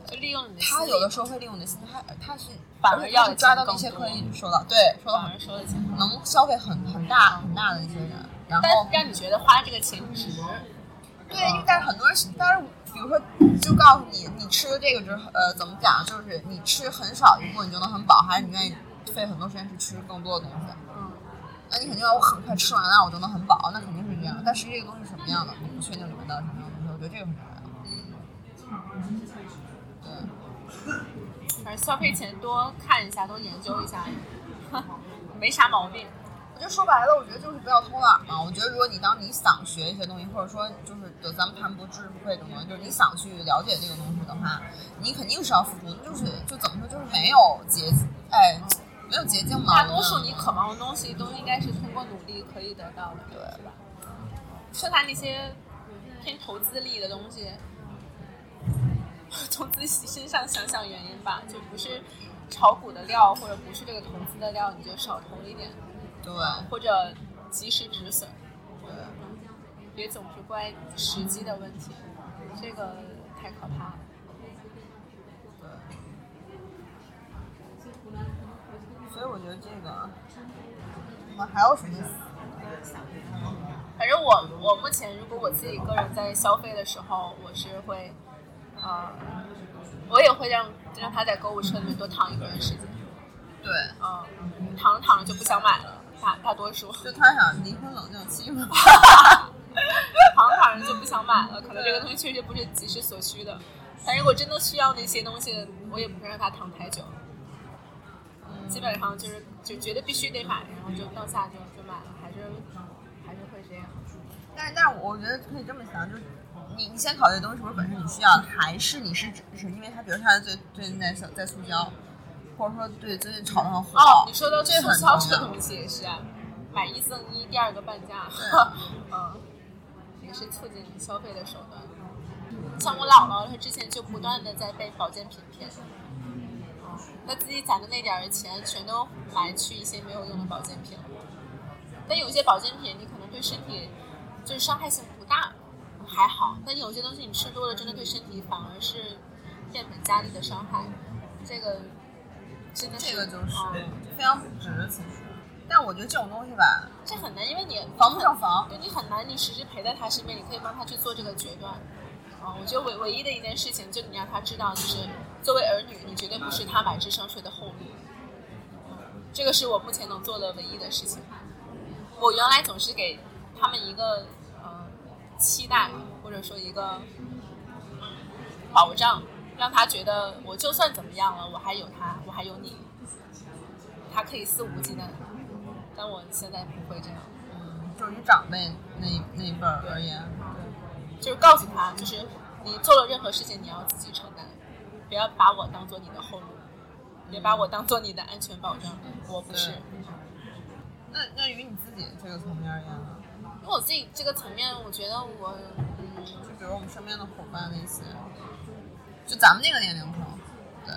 [SPEAKER 3] 就利用你的
[SPEAKER 2] 他有的时候会利用你的心，他他是
[SPEAKER 3] 反而要
[SPEAKER 2] 抓到那些可以说到对说到
[SPEAKER 3] 反
[SPEAKER 2] 很
[SPEAKER 3] 收的钱，
[SPEAKER 2] 能消费很很大很大的一些人，然后
[SPEAKER 3] 让你觉得花这个钱值，
[SPEAKER 2] 对，因为但是很多人，但是比如说，就告诉你，你吃的这个之后，呃，怎么讲，就是你吃很少一步你就能很饱，还是你愿意费很多时间去吃更多的东西？
[SPEAKER 3] 嗯，
[SPEAKER 2] 那你肯定要我很快吃完了，我就能很饱，那肯定是这样。但实际这个东西什么样的，你不确定里面到底什么样的东西，我觉得这个很重要。嗯对，
[SPEAKER 3] 反正消费前多看一下，多研究一下，没啥毛病。
[SPEAKER 2] 就说白了，我觉得就是不要偷懒嘛。我觉得如果你当你想学一些东西，或者说就是就咱们谈不知不愧这种东西，就是你想去了解这个东西的话，你肯定是要付出。就是就怎么说，就是没有捷，哎，没有捷径嘛。
[SPEAKER 3] 大多数你渴望的东西都应该是通过努力可以得到的，
[SPEAKER 2] 对
[SPEAKER 3] 吧？说他那些偏投资力的东西，从自己身上想想原因吧，就不是炒股的料，或者不是这个投资的料，你就少投一点，
[SPEAKER 2] 对。
[SPEAKER 3] 或者及时止损，对。别总是怪时机的问题，这个太可怕了。
[SPEAKER 2] 所以我觉得这个，我们还有什么？
[SPEAKER 3] 反正我我目前如果我自己个人在消费的时候，我是会，呃，我也会让让他在购物车里面多躺一个人时间，
[SPEAKER 2] 对，
[SPEAKER 3] 嗯，躺着躺着就不想买了，大大多数
[SPEAKER 2] 就他想离婚冷静期嘛。
[SPEAKER 3] 躺着躺着就不想买了，可能这个东西确实不是及时所需的，但如果真的需要那些东西，我也不会让他躺太久，基本上就是就觉得必须得买，然后就当下就就买了，还是还是会这样。
[SPEAKER 2] 但是，但是我觉得可以这么想，就是你你先考虑的东西是不是本身你需要的，还是你是只是因为他，比如他最最近在在促销，或者说对最近炒的很火。
[SPEAKER 3] 哦，你说到
[SPEAKER 2] 这
[SPEAKER 3] 促销这。东西也是啊，买一赠一，第二个半价，
[SPEAKER 2] 啊
[SPEAKER 3] 嗯，也是促进消费的手段。像我姥姥，她之前就不断的在被保健品骗，她自己攒的那点儿钱全都买去一些没有用的保健品了。但有些保健品你可能对身体就是伤害性不大，还好；但有些东西你吃多了，真的对身体反而是变本加厉的伤害。这个
[SPEAKER 2] 这个就是
[SPEAKER 3] 嗯
[SPEAKER 2] 非常不值，其实。但我觉得这种东西吧，
[SPEAKER 3] 这很难，因为你
[SPEAKER 2] 防不胜防。
[SPEAKER 3] 对你很难，你时时陪在他身边，你可以帮他去做这个决断。啊、我觉得唯唯一的一件事情，就你让他知道，就是作为儿女，你绝对不是他买智商税的后路。嗯，这个是我目前能做的唯一的事情。我原来总是给他们一个呃期待，或者说一个保障，让他觉得我就算怎么样了，我还有他，我还有你，他可以肆无忌惮。但我现在不会这样。
[SPEAKER 2] 嗯，就是以长辈那那一辈儿而言，
[SPEAKER 3] 就是告诉他，就是你做了任何事情，你要自己承担，不要把我当做你的后路，别把我当做你的安全保障，我不是。
[SPEAKER 2] 那那于你自己这个层面而言呢？
[SPEAKER 3] 因为我自己这个层面，我觉得我，嗯，
[SPEAKER 2] 就比如我们身边的伙伴那些，就咱们那个年龄层，对，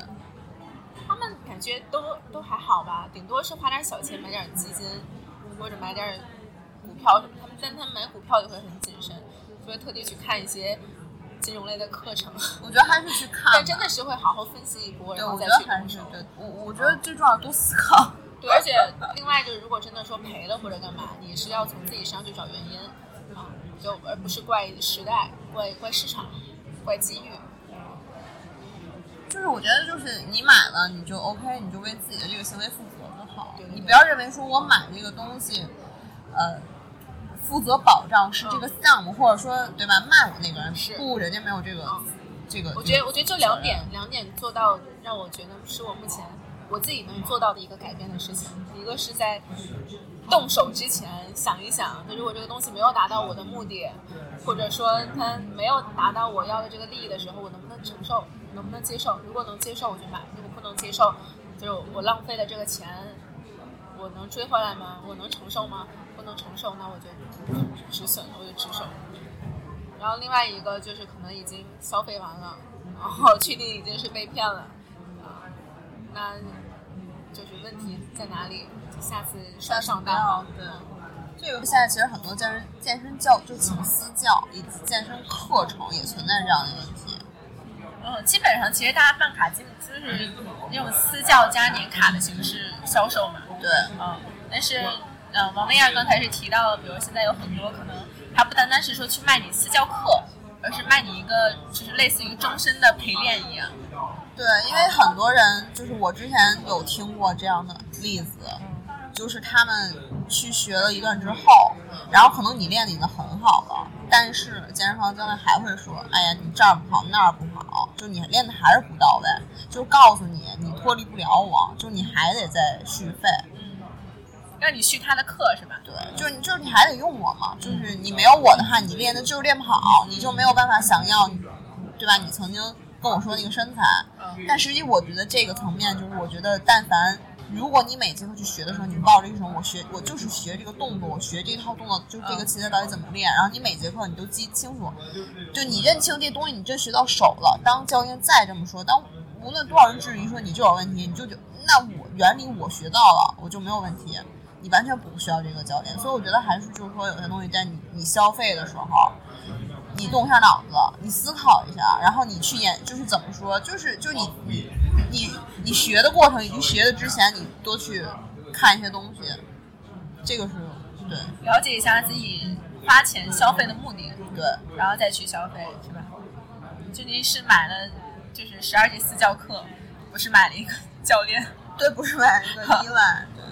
[SPEAKER 3] 他们感觉都都还好吧，顶多是花点小钱买点基金，或者买点股票什么。他们但他们买股票也会很谨慎，就会特地去看一些金融类的课程，
[SPEAKER 2] 我觉得还是去看。
[SPEAKER 3] 但真的是会好好分析一波，然后再去动手。
[SPEAKER 2] 还是对我，我觉得最重要多思考。
[SPEAKER 3] 对，而且另外就是，如果真的说赔了或者干嘛，你是要从自己身上去找原因啊，就而不是怪时代、怪怪市场、怪机遇。
[SPEAKER 2] 就是我觉得，就是你买了，你就 OK，你就为自己的这个行为负责就好
[SPEAKER 3] 对。对
[SPEAKER 2] 你不要认为说我买这个东西，呃，负责保障是这个项目，或者说对吧？卖我那个人
[SPEAKER 3] 是
[SPEAKER 2] 不，人家没有这个
[SPEAKER 3] 嗯
[SPEAKER 2] 这个。
[SPEAKER 3] 我觉得，我觉得就两点，两点做到让我觉得是我目前我自己能做到的一个改变的事情。一个是在动手之前想一想，那如果这个东西没有达到我的目的，或者说它没有达到我要的这个利益的时候，我能不能承受，能不能接受？如果能接受，我就买；如果不能接受，就是我浪费了这个钱，我能追回来吗？我能承受吗？不能承受，那我就止损，我就止损。然后另外一个就是可能已经消费完了，然后确定已经是被骗了，啊，那就是问题在哪里？下次刷上当吧。
[SPEAKER 2] 对这个现在其实很多健身健身教就请私教以及健身课程也存在这样的问题。
[SPEAKER 3] 嗯，基本上其实大家办卡基本就是那种私教加年卡的形式销售嘛。
[SPEAKER 2] 对，
[SPEAKER 3] 嗯，但是嗯，王薇娅刚才是提到了，比如现在有很多可能，他不单单是说去卖你私教课，而是卖你一个就是类似于终身的陪练一样。
[SPEAKER 2] 对，因为很多人就是我之前有听过这样的例子，就是他们去学了一段之后，然后可能你练的已经很好了，但是健身房教练还会说，哎呀，你这儿不好，那儿不好，就你练的还是不到位，就告诉你你脱离不了我，就你还得再续费。
[SPEAKER 3] 让你续他的课是吧？
[SPEAKER 2] 对，就是你就是你还得用我嘛，就是你没有我的话，你练的就是练不好，你就没有办法想要，对吧？你曾经跟我说那个身材，
[SPEAKER 3] 嗯
[SPEAKER 2] 但实际我觉得这个层面就是，我觉得但凡如果你每节课去学的时候，你抱着一种我学我就是学这个动作，我学这套动作，就这个器材到底怎么练，然后你每节课你都记清楚，就你认清这东西，你真学到手了。当教练再这么说，当无论多少人质疑说你就有问题，你就就那我原理我学到了，我就没有问题。你完全不需要这个教练，所以我觉得还是就是说，有些东西在你你消费的时候，你动一下脑子，你思考一下，然后你去演，就是怎么说，就是就是你你你你学的过程以及学的之前，你多去看一些东西，这个是对
[SPEAKER 3] 了解一下自己花钱消费的目的，
[SPEAKER 2] 对
[SPEAKER 3] 然后再去消费，是吧？最近是买了就是十二节私教课，不是买了一个 教练。
[SPEAKER 2] 对，不是买一个依赖，对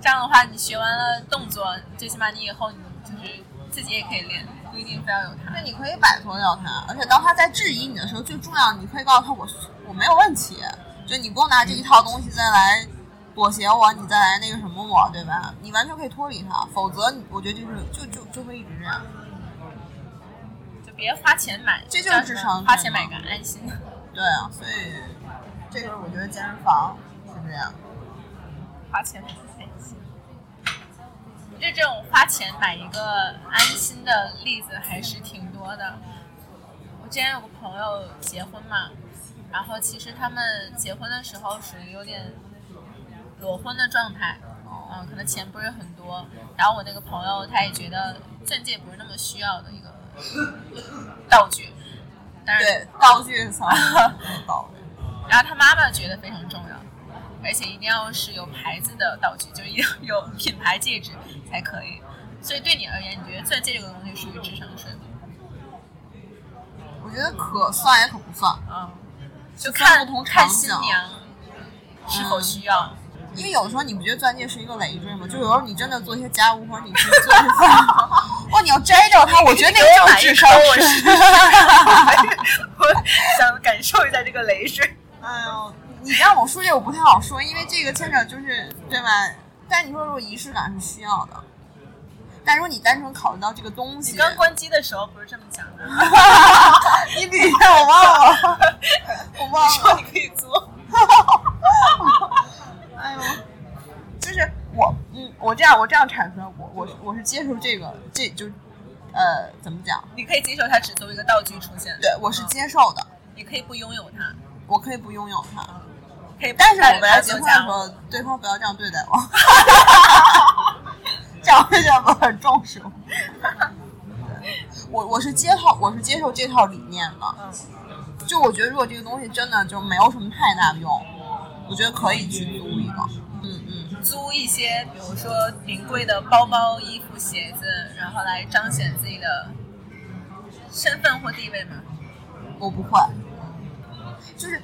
[SPEAKER 3] 这样的话，你学完了动作，最起码你以后你就是自己也可以练，不一定非要有他。
[SPEAKER 2] 对，你可以摆脱掉他，而且当他在质疑你的时候，最重要，你可以告诉他我我没有问题，就你不用拿这一套东西再来裹挟我，你再来那个什么我，对吧？你完全可以脱离他，否则我觉得就是就就就会一直这样。
[SPEAKER 3] 就别花钱买，
[SPEAKER 2] 这就是智商
[SPEAKER 3] 花钱买个安心。
[SPEAKER 2] 对啊，所以这个我觉得健身房是这样。
[SPEAKER 3] 花钱就这种花钱买一个安心的例子还是挺多的。我之前有个朋友结婚嘛，然后其实他们结婚的时候属于有点裸婚的状态，嗯，可能钱不是很多。然后我那个朋友他也觉得钻戒不是那么需要的一个道具，但是
[SPEAKER 2] 对，道具层有道理。
[SPEAKER 3] 然后他妈妈觉得非常重要，而且一定要是有牌子的道具，就是一定要有品牌戒指才可以。所以对你而言，你觉得钻戒这个东西属于智商税吗？
[SPEAKER 2] 我觉得可算也可不算，
[SPEAKER 3] 嗯，就看
[SPEAKER 2] 不同
[SPEAKER 3] 看新娘是否需要。
[SPEAKER 2] 因为有的时候你不觉得钻戒是一个累赘吗？就有时候你真的做一些家务，或者你去做一些饭，哇，你要摘掉它，我觉得那个就是智商税。
[SPEAKER 3] 我想感受一下这个累赘。
[SPEAKER 2] 哎呦，你让我说这个我不太好说，因为这个牵扯就是对吧？但你说如果仪式感是需要的，但如果你单纯考虑到这个东西，
[SPEAKER 3] 你刚关机的时候不是这么讲的？
[SPEAKER 2] 你比 我忘了，我忘了。
[SPEAKER 3] 说你可以做。
[SPEAKER 2] 哎呦，就是我，嗯，我这样，我这样阐述，我我我是接受这个，这就呃怎么讲？
[SPEAKER 3] 你可以接受它只作为一个道具出现。
[SPEAKER 2] 对，我是接受的，
[SPEAKER 3] 你可以不拥有它，
[SPEAKER 2] 我可以不拥有它，但是我们要结婚的时候，对方不要这样对待我，这样会让我很重视我。对我我是接受，我是接受这套理念的。
[SPEAKER 3] 嗯
[SPEAKER 2] 就我觉得，如果这个东西真的就没有什么太大的用，我觉得可以去租一个。嗯嗯，
[SPEAKER 3] 租一些，比如说名贵的包包、衣服、鞋子，然后来彰显自己的身份或地位吗？
[SPEAKER 2] 我不会，就是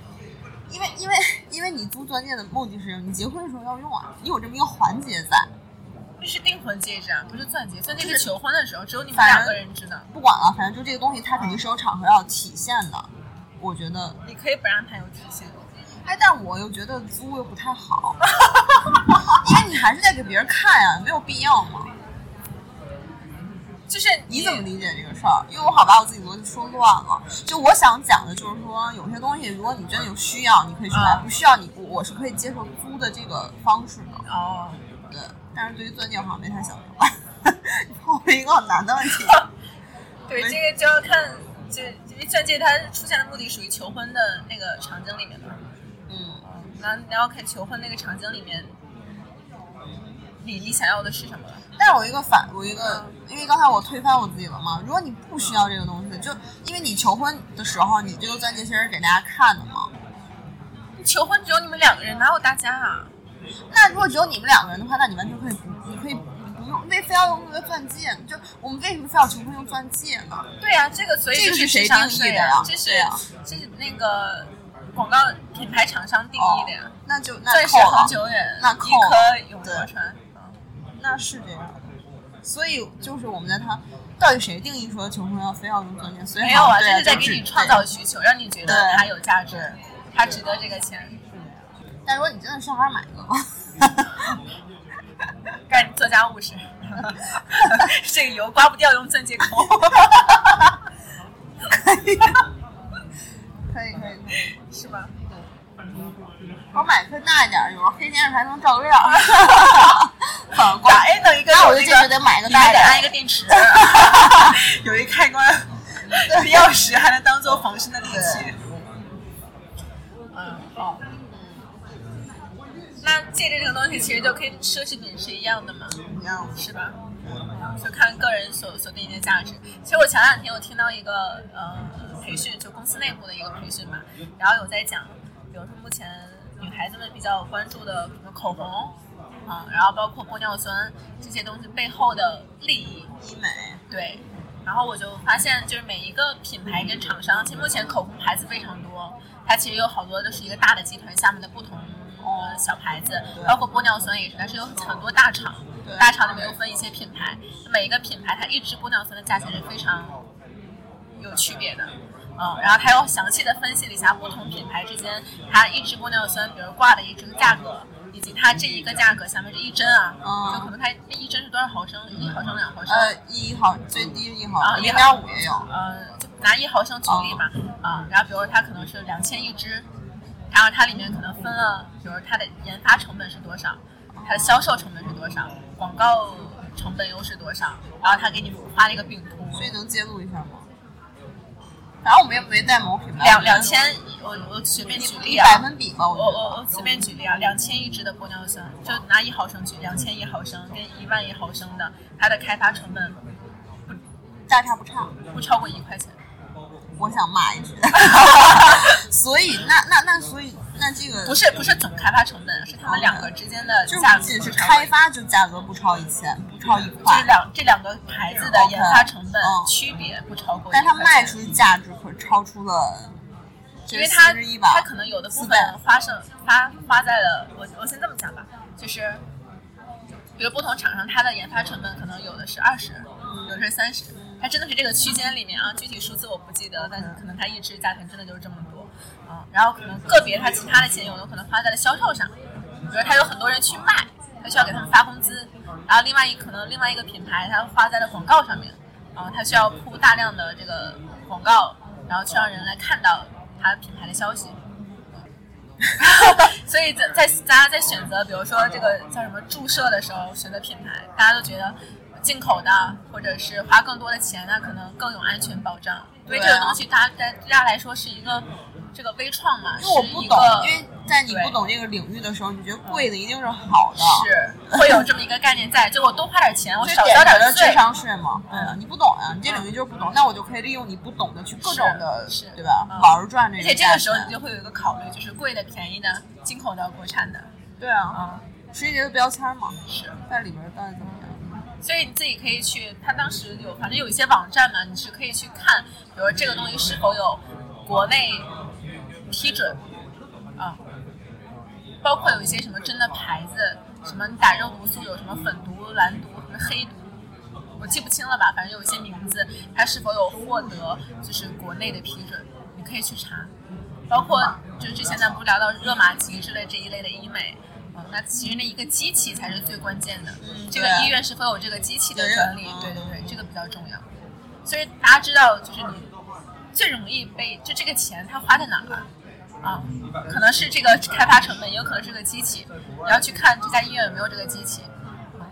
[SPEAKER 2] 因为因为因为你租钻戒的目的是你结婚的时候要用啊，你有这么一个环节在。
[SPEAKER 3] 这是订婚戒指啊，不是钻戒。钻戒
[SPEAKER 2] 是
[SPEAKER 3] 是求婚的时候，只有你们两个人知道。
[SPEAKER 2] 不管了，反正就这个东西，它肯定是有场合要体现的。我觉得，
[SPEAKER 3] 你可以不让它有体现。
[SPEAKER 2] 哎，但我又觉得租又不太好，因为你还是在给别人看呀、没有必要嘛。
[SPEAKER 3] 就是
[SPEAKER 2] 你怎么理解这个事儿？因为我好把我自己逻辑说乱了。就我想讲的就是说，有些东西如果你真的有需要，你可以去买；
[SPEAKER 3] 啊
[SPEAKER 2] 不需要你，我我是可以接受租的这个方式的。
[SPEAKER 3] 哦，
[SPEAKER 2] 对，但是对于钻戒我好像没太想明白。你问我一个好难的问题。
[SPEAKER 3] 对，这个就要看，就因为钻戒它出现的目的属于求婚的那个场景里面嘛。
[SPEAKER 2] 嗯，
[SPEAKER 3] 然后你要看求婚那个场景里面，你你想要的是什么了？
[SPEAKER 2] 但是我一个反，我一个，因为刚才我推翻我自己了嘛。如果你不需要这个东西，就因为你求婚的时候，你这个钻戒其实是给大家看的嘛。
[SPEAKER 3] 求婚只有你们两个人，哪有大家啊？
[SPEAKER 2] 那如果只有你们两个人的话，那你完全可以不，你可以不用，为非要用那个钻戒？就我们为什么非要求婚用钻戒呢？
[SPEAKER 3] 对呀、这个所以
[SPEAKER 2] 这个
[SPEAKER 3] 是
[SPEAKER 2] 谁定义的
[SPEAKER 3] 税
[SPEAKER 2] 呀
[SPEAKER 3] 这是这是那个广告品牌厂商定义的呀。
[SPEAKER 2] 那就那
[SPEAKER 3] 钻石
[SPEAKER 2] 扣了
[SPEAKER 3] 恒，久远，一
[SPEAKER 2] 那扣了
[SPEAKER 3] 颗永
[SPEAKER 2] 对
[SPEAKER 3] 流传。嗯
[SPEAKER 2] 那是这样的。所以就是我们在他到底谁定义说求婚要非要用钻戒？所以
[SPEAKER 3] 没有啊，
[SPEAKER 2] 对
[SPEAKER 3] 这是在给你创造需求，让你觉得
[SPEAKER 2] 对
[SPEAKER 3] 它有价值，它值得这个钱。
[SPEAKER 2] 但如果你真的上班买个吧，
[SPEAKER 3] 加五十，这个油刮不掉，用钻戒抠。
[SPEAKER 2] 可以，可以，可以，
[SPEAKER 3] 是吧？
[SPEAKER 2] 我买颗大一点，有时候黑天还能照亮。反光，
[SPEAKER 3] 哎，等一个，
[SPEAKER 2] 那我就坚决得买个大的，
[SPEAKER 3] 安一个电池，有一开关，钥匙还能当做防身的利器。嗯，好。那戒指这个东西其实就跟奢侈品是一样的嘛，
[SPEAKER 2] 一样
[SPEAKER 3] 是吧？就看个人所所定义的价值。其实我前两天我听到一个呃培训，就公司内部的一个培训嘛，然后有在讲，比如说目前女孩子们比较关注的口红啊，然后包括玻尿酸这些东西背后的利益，
[SPEAKER 2] 医美
[SPEAKER 3] 对。然后我就发现，就是每一个品牌跟厂商，其实目前口红牌子非常多，它其实有好多都是一个大的集团下面的不同。呃，小牌子，包括玻尿酸也是，但是有很多大厂，大厂里面又分一些品牌，每一个品牌它一支玻尿酸的价钱是非常有区别的，嗯，然后他又详细的分析了一下不同品牌之间它一支玻尿酸，比如挂的一支价格，以及它这一个价格下面这一针啊，就可能它一针是多少毫升，一毫升两毫升？
[SPEAKER 2] 呃，一毫最低一毫，零点五也有，
[SPEAKER 3] 呃，拿一毫升举例嘛，啊，然后比如它可能是两千一支。然后它里面可能分了，比如它的研发成本是多少，它的销售成本是多少，广告成本又是多少，然后它给你画了一个饼图，
[SPEAKER 2] 所以能揭露一下吗？反正我们又没带某品牌。
[SPEAKER 3] 两两千，我我随便举例啊，
[SPEAKER 2] 百分比吧，
[SPEAKER 3] 我我我随便举例啊，两千一支的玻尿酸，就拿一毫升举，两千一毫升跟一万一毫升的，它的开发成本不
[SPEAKER 2] 大差不差，
[SPEAKER 3] 不超过一块钱。
[SPEAKER 2] 我想骂一句，所以那那那所以那这个
[SPEAKER 3] 不是不是总开发成本，是他们两个之间的价格
[SPEAKER 2] 是开发就价格不超一千，不超一块。
[SPEAKER 3] 这两这两个牌子的研发成本区别不超过，
[SPEAKER 2] 但它卖出去价值可超出了，
[SPEAKER 3] 因为它它可能有的部分花生花花在了我我先这么讲吧，就是比如不同厂商它的研发成本可能有的是二十，有的是三十。它真的是这个区间里面啊，具体数字我不记得，但可能它一支价钱真的就是这么多啊。然后可能个别它其他的钱有的可能花在了销售上，比如它有很多人去卖，它需要给他们发工资。然后另外一可能另外一个品牌它花在了广告上面，啊，它需要铺大量的这个广告，然后去让人来看到它品牌的消息。所以在在大家在选择，比如说这个叫什么注射的时候选择品牌，大家都觉得。进口的，或者是花更多的钱，那可能更有安全保障。因为这个东西，大家在大家来说是一个这个微创嘛。
[SPEAKER 2] 因为我不懂，因为在你不懂这个领域的时候，你觉得贵的一定是好的，
[SPEAKER 3] 是会有这么一个概念在。就我多花点钱，我少交点
[SPEAKER 2] 智商税嘛。嗯，你不懂呀，你这领域就是不懂，那我就可以利用你不懂的去各种的，对吧？玩赚这个。
[SPEAKER 3] 而且这个时候你就会有一个考虑，就是贵的、便宜的、进口的、国产的。
[SPEAKER 2] 对啊，嗯，实际的标签嘛，
[SPEAKER 3] 是
[SPEAKER 2] 在里面到底怎么样？
[SPEAKER 3] 所以你自己可以去，他当时有，反正有一些网站嘛，你是可以去看，比如这个东西是否有国内批准啊，包括有一些什么真的牌子，什么你打肉毒素有什么粉毒、蓝毒、什么黑毒，我记不清了吧，反正有一些名字，它是否有获得就是国内的批准，你可以去查，包括就是之前咱不聊到热玛吉之类这一类的医美。那其实那一个机器才是最关键的，这个医院是否有这个机器的专利？对对对，这个比较重要。所以大家知道，就是你最容易被就这个钱它花在哪儿啊？可能是这个开发成本，也有可能是个机器。你要去看这家医院有没有这个机器。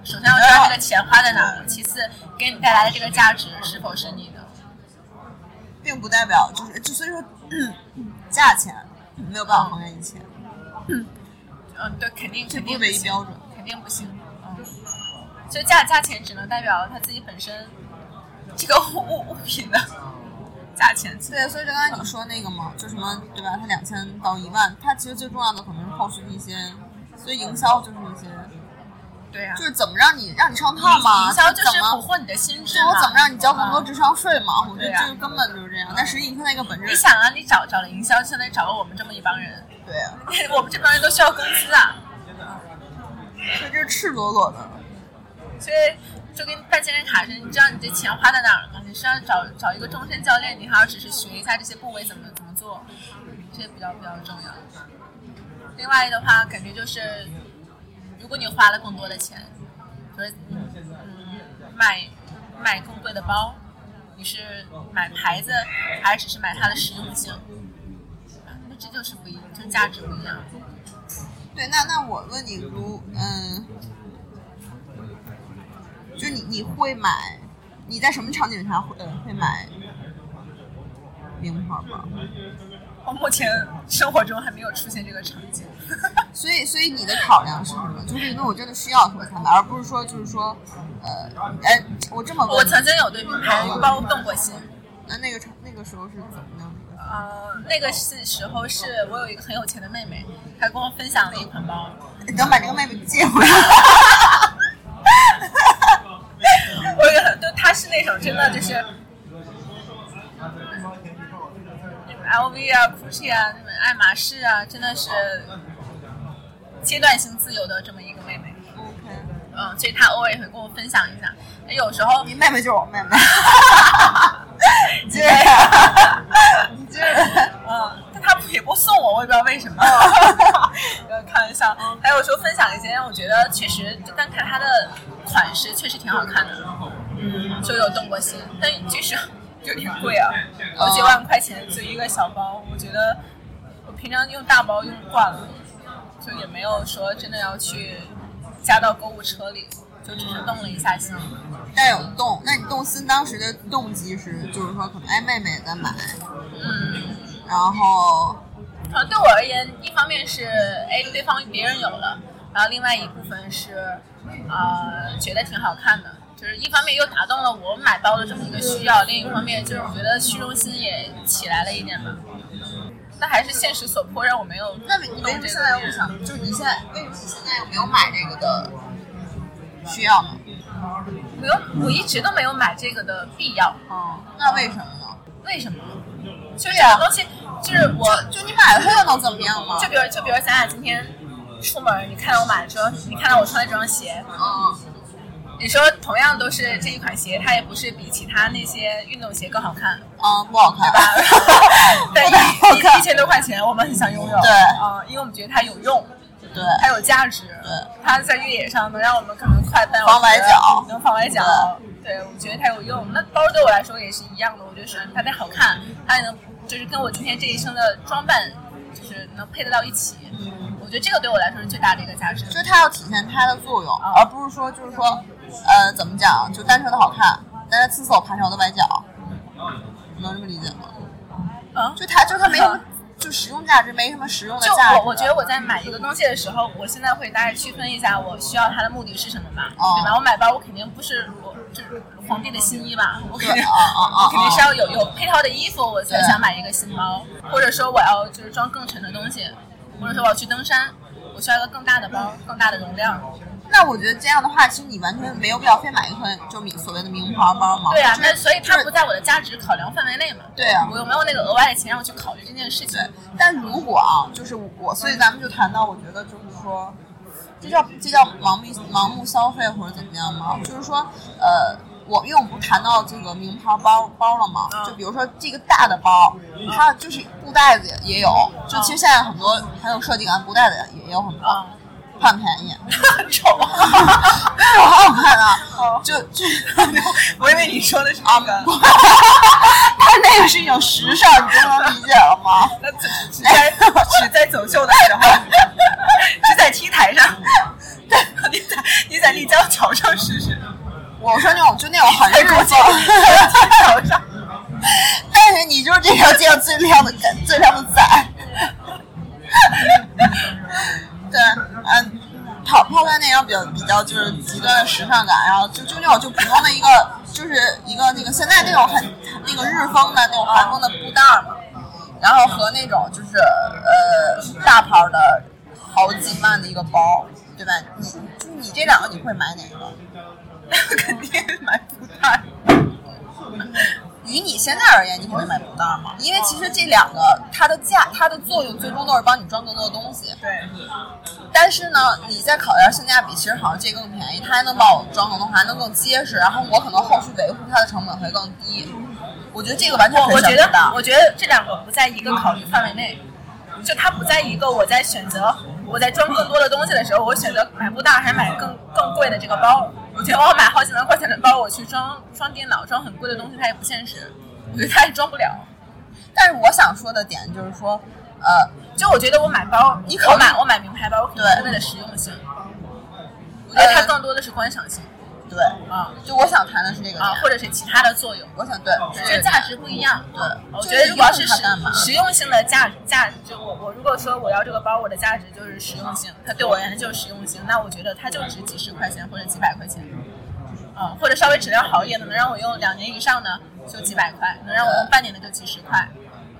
[SPEAKER 3] 首先要知道这个钱花在哪儿，其次给你带来的这个价值是否是你的，
[SPEAKER 2] 并不代表就是就所以说价钱没有办法衡量一切。
[SPEAKER 3] 嗯，对，肯定肯定
[SPEAKER 2] 不标准，
[SPEAKER 3] 肯定不行。嗯，就价价钱只能代表他自己本身这个物物品的价钱。
[SPEAKER 2] 对，所以就刚才你说那个嘛，就什么对吧？它两千到一万，它其实最重要的可能是后续的一些，所以营销就是一些，
[SPEAKER 3] 对呀，
[SPEAKER 2] 就是怎么让你让你上套嘛，
[SPEAKER 3] 营销就是俘获你的心智
[SPEAKER 2] 我怎么让你交更多智商税嘛？我觉得这个根本就是这样。但实际你看那个本质，
[SPEAKER 3] 你想啊，你找找了营销，相当于找了我们这么一帮人。
[SPEAKER 2] 对啊，
[SPEAKER 3] 我们这帮人都需要工资啊，
[SPEAKER 2] 所以这是赤裸裸的。
[SPEAKER 3] 所以就跟办健身卡似的，你知道你这钱花在哪儿了吗？是要找找一个终身教练，你还要只是学一下这些部位怎么怎么做，这些比较比较重要。另外的话，感觉就是，如果你花了更多的钱，就是嗯买买更贵的包，你是买牌子还是只是买它的实用性？那这就是不一，就价值不一样。
[SPEAKER 2] 对，那那我问你，如嗯，就你你会买，你在什么场景下会呃会买名牌包？
[SPEAKER 3] 我目前生活中还没有出现这个场景。
[SPEAKER 2] 所以所以你的考量是什么？就是因为我真的需要才才买，而不是说就是说呃哎，我这么问
[SPEAKER 3] 我曾经有对名牌包动过心，
[SPEAKER 2] 那那个场那个时候是怎么样的？
[SPEAKER 3] 呃，那个是时候是我有一个很有钱的妹妹，她跟我分享了一款包，
[SPEAKER 2] 你能把这个妹妹借回来？
[SPEAKER 3] 就她是那种真的就是。LV 啊、GUCCI 啊、爱马仕啊，真的是阶段性自由的这么一个妹妹。
[SPEAKER 2] OK，
[SPEAKER 3] 嗯，所以她偶尔也会跟我分享一下。有时候
[SPEAKER 2] 你妹妹就是我妹妹。接着，你接。
[SPEAKER 3] 嗯，但她也不送我，我也不知道为什么。呃，开玩笑。还有时候分享一些，我觉得确实就单看她的款式，确实挺好看的，嗯，就有动过心。但其实有点贵啊，好几万块钱就一个小包，我觉得我平常用大包用惯了，就也没有说真的要去加到购物车里，就只是动了一下心。
[SPEAKER 2] 但有动，那你动心当时的动机是，就是说可能哎妹妹也在买，
[SPEAKER 3] 嗯。
[SPEAKER 2] 然后
[SPEAKER 3] 可能对我而言，一方面是哎对方别人有了，然后另外一部分是呃觉得挺好看的，就是一方面又打动了我买包的这么一个需要，另一方面就是我觉得虚荣心也起来了一点吧。但还是现实所迫，让我没有
[SPEAKER 2] 那你为什么现在又不想？就是你现在为什么现在又没有买这个的需要呢？
[SPEAKER 3] 没有，我一直都没有买这个的必要。
[SPEAKER 2] 哦，那为什么呢？
[SPEAKER 3] 为什么？就是这个东西，就是我
[SPEAKER 2] 就你买了它又能怎么样吗？
[SPEAKER 3] 就比如就比如咱俩今天出门，你看到我买了这双，你看到我穿的这双鞋，
[SPEAKER 2] 嗯，
[SPEAKER 3] 你说同样都是这一款鞋，它也不是比其他那些运动鞋更好看，
[SPEAKER 2] 嗯，不好看，
[SPEAKER 3] 对吧？对，
[SPEAKER 2] 好看
[SPEAKER 3] 一一千多块钱，我们很想拥有，
[SPEAKER 2] 对
[SPEAKER 3] 啊、因为我们觉得它有用，
[SPEAKER 2] 对，
[SPEAKER 3] 它有价值，
[SPEAKER 2] 对，
[SPEAKER 3] 它在越野上能让我们可能快半
[SPEAKER 2] 防崴脚
[SPEAKER 3] 能防崴脚，对，我觉得它有用。那包对我来说也是一样的，我觉得首先它得好看，它也能就是跟我今天这一身的装扮就是能配得到一起，嗯我觉得这个对我来说是最大的一个价值。
[SPEAKER 2] 就是它要体现它的作用，而不是说就是说，呃，怎么讲，就单纯的好看，但是刺刺我爬上我的崴脚，能这么理解吗？
[SPEAKER 3] 嗯，
[SPEAKER 2] 就它就它没什么，就实用价值没什么实用的
[SPEAKER 3] 就
[SPEAKER 2] 价值。
[SPEAKER 3] 我我觉得我在买一个东西的时候，我现在会大概区分一下我需要它的目的是什么吧，
[SPEAKER 2] 哦
[SPEAKER 3] 对吧？我买包我肯定不是我就是皇帝的新衣吧，我肯定
[SPEAKER 2] 对啊啊啊
[SPEAKER 3] 我肯定是要有有配套的衣服，我才想买一个新包，或者说我要就是装更沉的东西，或者说我要去登山，我需要一个更大的包，更大的容量。
[SPEAKER 2] 那我觉得这样的话，其实你完全没有必要非买一款就名所谓的名牌包嘛。
[SPEAKER 3] 对啊，那所以它不在我的价值考量范围内嘛。
[SPEAKER 2] 对啊
[SPEAKER 3] 我又没有那个额外的钱让我去考虑这件事情。
[SPEAKER 2] 对，但如果啊，就是我，所以咱们就谈到，我觉得就是说，这叫这叫盲目盲目消费或者怎么样吗？就是说，呃，我因为我们不谈到这个名牌包包了吗？
[SPEAKER 3] 嗯
[SPEAKER 2] 就比如说这个大的包，它就是布袋子也也有，就其实现在很多很有设计感，布袋子也也有很多，
[SPEAKER 3] 啊，
[SPEAKER 2] 很便宜，就就
[SPEAKER 3] 我以为你说的是
[SPEAKER 2] 啊，
[SPEAKER 3] 那个，
[SPEAKER 2] 他那个是一种时尚，你都能理解了吗？
[SPEAKER 3] 那只只在只在走秀的时候，只在 T 台上，对你在你在立交桥上试试，
[SPEAKER 2] 我说那种就那种很日风。
[SPEAKER 3] 桥上，
[SPEAKER 2] 但是你就是这条街上最靓的仔，最靓的仔。对，嗯，泡泡在那样比较比较就是极端的时尚感，然后就就那种就普通的一个就是一个那个现在那种很那个日风的那种韩风的布袋儿嘛，然后和那种就是呃大牌儿的好几万的一个包，对吧？你就你这两个你会买哪个？
[SPEAKER 3] 肯定买布袋。
[SPEAKER 2] 于你现在而言，你肯定买布袋嘛，因为其实这两个它的价、它的作用最终都是帮你装更多的东西。
[SPEAKER 3] 对，
[SPEAKER 2] 但是呢，你再考虑下性价比，其实好像这更它还能把我装更多，还能更结实，然后我可能后续维护它的成本会更低。我觉得这个完全
[SPEAKER 3] 我我觉得，我觉得这两个不在一个考虑范围内，就它不在一个我在选择我在装更多的东西的时候，我选择买不大还是买更更贵的这个包，我觉得我买好几万块钱的包，我去装装电脑、装很贵的东西，它也不现实。我觉得它也装不了。
[SPEAKER 2] 但是我想说的点就是说，呃，
[SPEAKER 3] 就我觉得我买包，
[SPEAKER 2] 你可
[SPEAKER 3] 我买我买名牌包，我可能为了实用性。我觉得它
[SPEAKER 2] 呃
[SPEAKER 3] 更多的是观赏性
[SPEAKER 2] 对，
[SPEAKER 3] 啊
[SPEAKER 2] 就我想谈的是这个
[SPEAKER 3] 啊，或者是其他的作用。
[SPEAKER 2] 我想对，是这
[SPEAKER 3] 价值不一样。
[SPEAKER 2] 对
[SPEAKER 3] 我觉得如果要是实实用性的价价，就我我如果说我要这个包，我的价值就是实用性，它对我而言就是实用性，那我觉得它就值几十块钱或者几百块钱。啊，或者稍微质量好一点的，能让我用两年以上的就几百块，能让我用半年的就几十块，